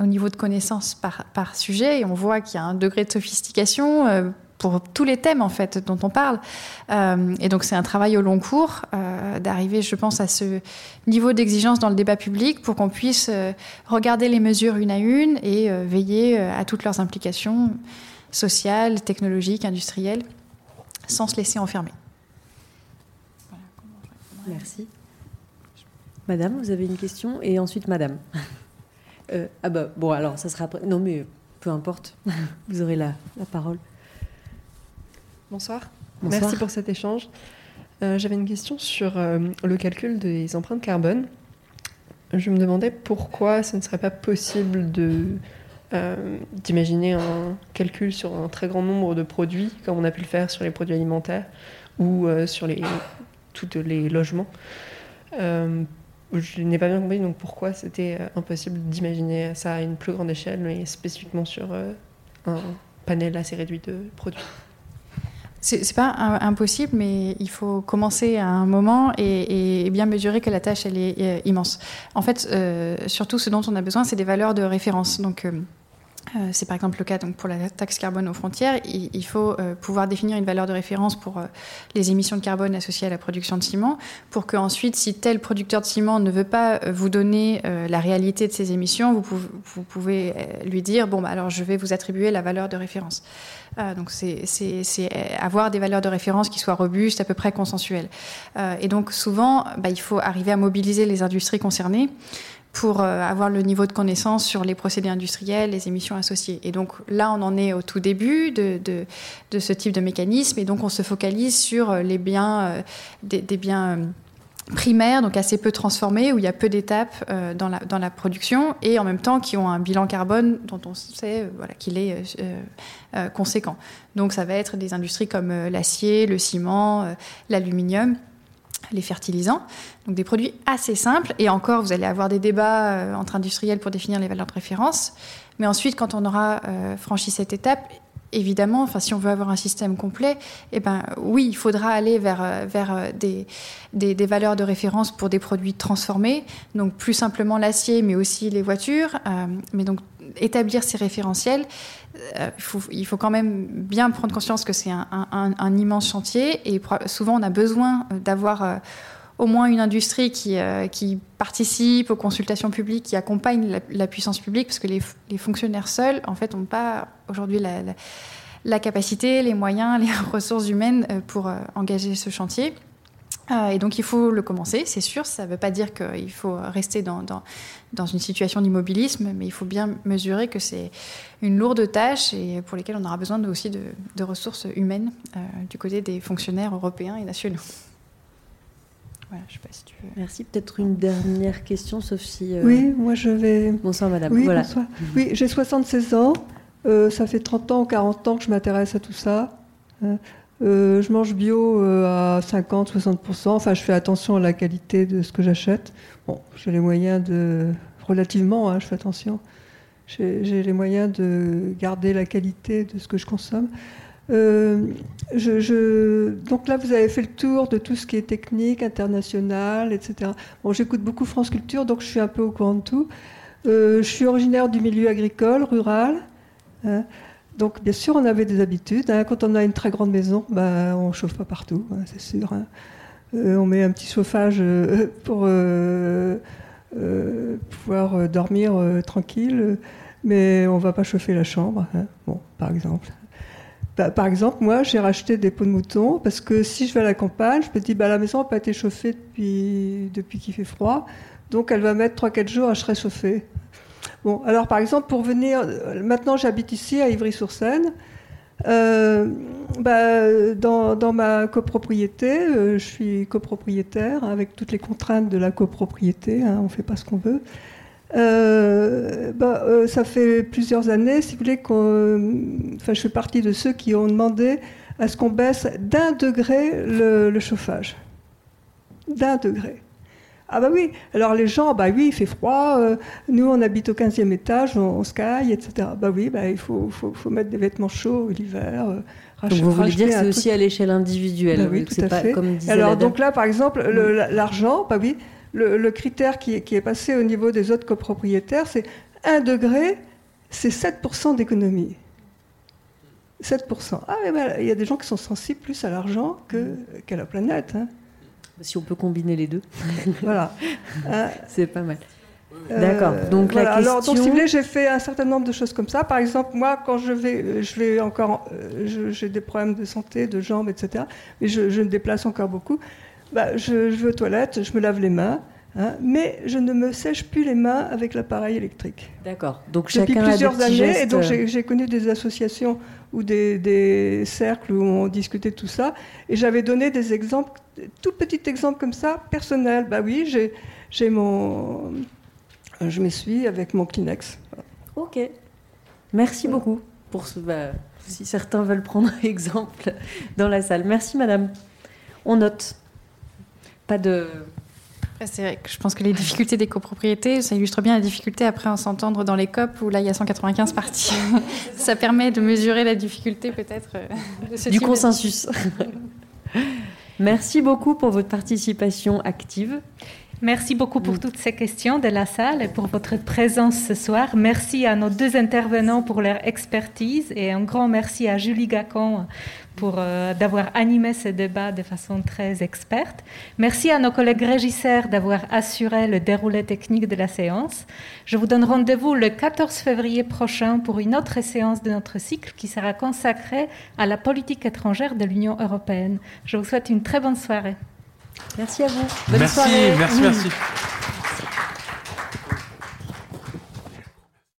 au, niveau de connaissance par, par sujet et on voit qu'il y a un degré de sophistication pour tous les thèmes en fait dont on parle. Euh, et donc c'est un travail au long cours euh, d'arriver, je pense, à ce niveau d'exigence dans le débat public pour qu'on puisse euh, regarder les mesures une à une et veiller à toutes leurs implications sociales, technologiques, industrielles, sans se laisser enfermer. Merci. Madame, vous avez une question et ensuite Madame. ah bah bon alors ça sera après. Non mais peu importe, vous aurez la, la parole. Bonsoir. Merci pour cet échange. Euh, j'avais une question sur euh, le calcul des empreintes carbone. Je me demandais pourquoi ce ne serait pas possible euh, d'imaginer un calcul sur un très grand nombre de produits, comme on a pu le faire sur les produits alimentaires ou sur les, tous les logements. je n'ai pas bien compris donc pourquoi c'était impossible d'imaginer ça à une plus grande échelle, mais spécifiquement sur un panel assez réduit de produits. C'est pas impossible, mais il faut commencer à un moment et, bien mesurer que la tâche elle est, euh, immense. En fait, euh, surtout ce dont on a besoin, c'est des valeurs de référence. Euh, c'est par exemple le cas donc, pour la taxe carbone aux frontières. Il, faut euh, pouvoir définir une valeur de référence pour euh, les émissions de carbone associées à la production de ciment, pour que ensuite, si tel producteur de ciment ne veut pas vous donner la réalité de ces émissions, vous pouvez, vous pouvez lui dire bon, bah, alors je vais vous attribuer la valeur de référence. donc c'est avoir des valeurs de référence qui soient robustes, à peu près consensuelles. et donc souvent, bah, il faut arriver à mobiliser les industries concernées pour euh, avoir le niveau de connaissance sur les procédés industriels, les émissions associées. Et donc là, on en est au tout début de, ce type de mécanisme, et donc on se focalise sur euh, les biens, euh, des, biens primaires, donc assez peu transformés, où il y a peu d'étapes dans, la, production, et en même temps qui ont un bilan carbone dont on sait qu'il est conséquent. Donc ça va être des industries comme l'acier, le ciment, l'aluminium les fertilisants, donc des produits assez simples. Et encore, vous allez avoir des débats euh, entre industriels pour définir les valeurs de référence. Mais ensuite, quand on aura euh, franchi cette étape, évidemment, enfin, si on veut avoir un système complet, eh ben, oui, il faudra aller vers, euh, vers des, des, valeurs de référence pour des produits transformés, donc plus simplement l'acier, mais aussi les voitures. mais donc, établir ces référentiels, il, faut, il, faut, quand même bien prendre conscience que c'est un, immense chantier et souvent on a besoin d'avoir au moins une industrie qui, euh, qui, participe aux consultations publiques, qui accompagne la, puissance publique, parce que les, fonctionnaires seuls, en fait, n'ont pas aujourd'hui la, la, capacité, les moyens, les ressources humaines euh, pour euh, engager ce chantier. Et donc il faut le commencer, c'est sûr. Ça ne veut pas dire qu'il faut rester dans, dans, dans une situation d'immobilisme, mais il faut bien mesurer que c'est une lourde tâche et pour lesquelles on aura besoin aussi de, de ressources humaines du côté des fonctionnaires européens et nationaux je sais pas si tu veux. Merci. Peut-être une dernière question, sauf si. Euh, oui, moi je vais. Bonsoir, madame. Oui, voilà. bonsoir. Oui, j'ai 76 ans. Euh, ça fait 30 ans ou 40 ans que je m'intéresse à tout ça. Euh, je mange bio à 50-60%. Enfin, je fais attention à la qualité de ce que j'achète. Bon, j'ai les moyens de. Relativement, hein, je fais attention. J'ai les moyens de garder la qualité de ce que je consomme. je, donc là, vous avez fait le tour de tout ce qui est technique, international, etc. Bon, j'écoute beaucoup France Culture, donc je suis un peu au courant de tout. je suis originaire du milieu agricole, rural. Hein. Donc, bien sûr, on avait des habitudes. Hein. Quand on a une très grande maison, ben, on ne chauffe pas partout, hein, c'est sûr. on met un petit chauffage pour pouvoir dormir tranquille, mais on ne va pas chauffer la chambre, par exemple. Bah, par exemple, moi, j'ai racheté des pots de mouton parce que si je vais à la campagne, je me dis, bah, la maison n'a pas été chauffée depuis, depuis qu'il fait froid, donc elle va mettre 3-4 jours à se réchauffer. Bon, alors par exemple, pour venir, euh, maintenant j'habite ici à Ivry-sur-Seine. Euh, bah, dans, ma copropriété, euh, je suis copropriétaire avec toutes les contraintes de la copropriété, hein, on ne fait pas ce qu'on veut. Bah, ça fait plusieurs années, si vous voulez, enfin, je fais partie de ceux qui ont demandé à ce qu'on baisse d'un degré le, chauffage. D'un degré. Ah bah oui, alors les gens, bah oui, il fait froid, euh, nous on habite au 15e étage, on, se caille, etc. Bah oui, bah, il faut, faut, faut mettre des vêtements chauds l'hiver. donc vous voulez dire que c'est aussi à l'échelle individuelle, bah oui, tout à fait. Comme alors donc là, par exemple, l'argent, bah oui, le, critère qui, est passé au niveau des autres copropriétaires, c'est 1 degré, c'est 7% d'économie. 7%. Ah, ben, il y a des gens qui sont sensibles plus à l'argent qu'à la planète. Hein. Si on peut combiner les deux. voilà. Hein. c'est pas mal. D'accord. Donc la question... Alors, donc, si vous voulez, j'ai fait un certain nombre de choses comme ça. Par exemple, moi, quand je vais, je vais encore, euh, j'ai des problèmes de santé, de jambes, etc. Mais je, je me déplace encore beaucoup bah, je, vais aux toilettes, je me lave les mains. Hein, mais je ne me sèche plus les mains avec l'appareil électrique. D'accord. Donc Depuis plusieurs années, et donc j'ai connu des associations ou des, cercles où on discutait tout ça, et j'avais donné des exemples, tout petit exemple comme ça, personnel. Bah oui, j'ai mon, je m'essuie avec mon Kleenex. Ok. Merci beaucoup pour ce. Bah, si certains veulent prendre exemple dans la salle. Merci, madame. On note pas de. C'est vrai que je pense que les difficultés des copropriétés, ça illustre bien la difficulté après à s'entendre dans les COP où là il y a 195 parties. ça permet de mesurer la difficulté peut-être euh, du consensus. Merci beaucoup pour votre participation active. Merci beaucoup pour toutes ces questions de la salle et pour votre présence ce soir. Merci à nos deux intervenants pour leur expertise et un grand merci à Julie Gacon pour euh, d'avoir animé ce débat de façon très experte. Merci à nos collègues régisseurs d'avoir assuré le déroulé technique de la séance. Je vous donne rendez-vous le 14 février prochain pour une autre séance de notre cycle qui sera consacrée à la politique étrangère de l'Union européenne. Je vous souhaite une très bonne soirée. Merci à vous. Bonne merci, soirée. merci, merci.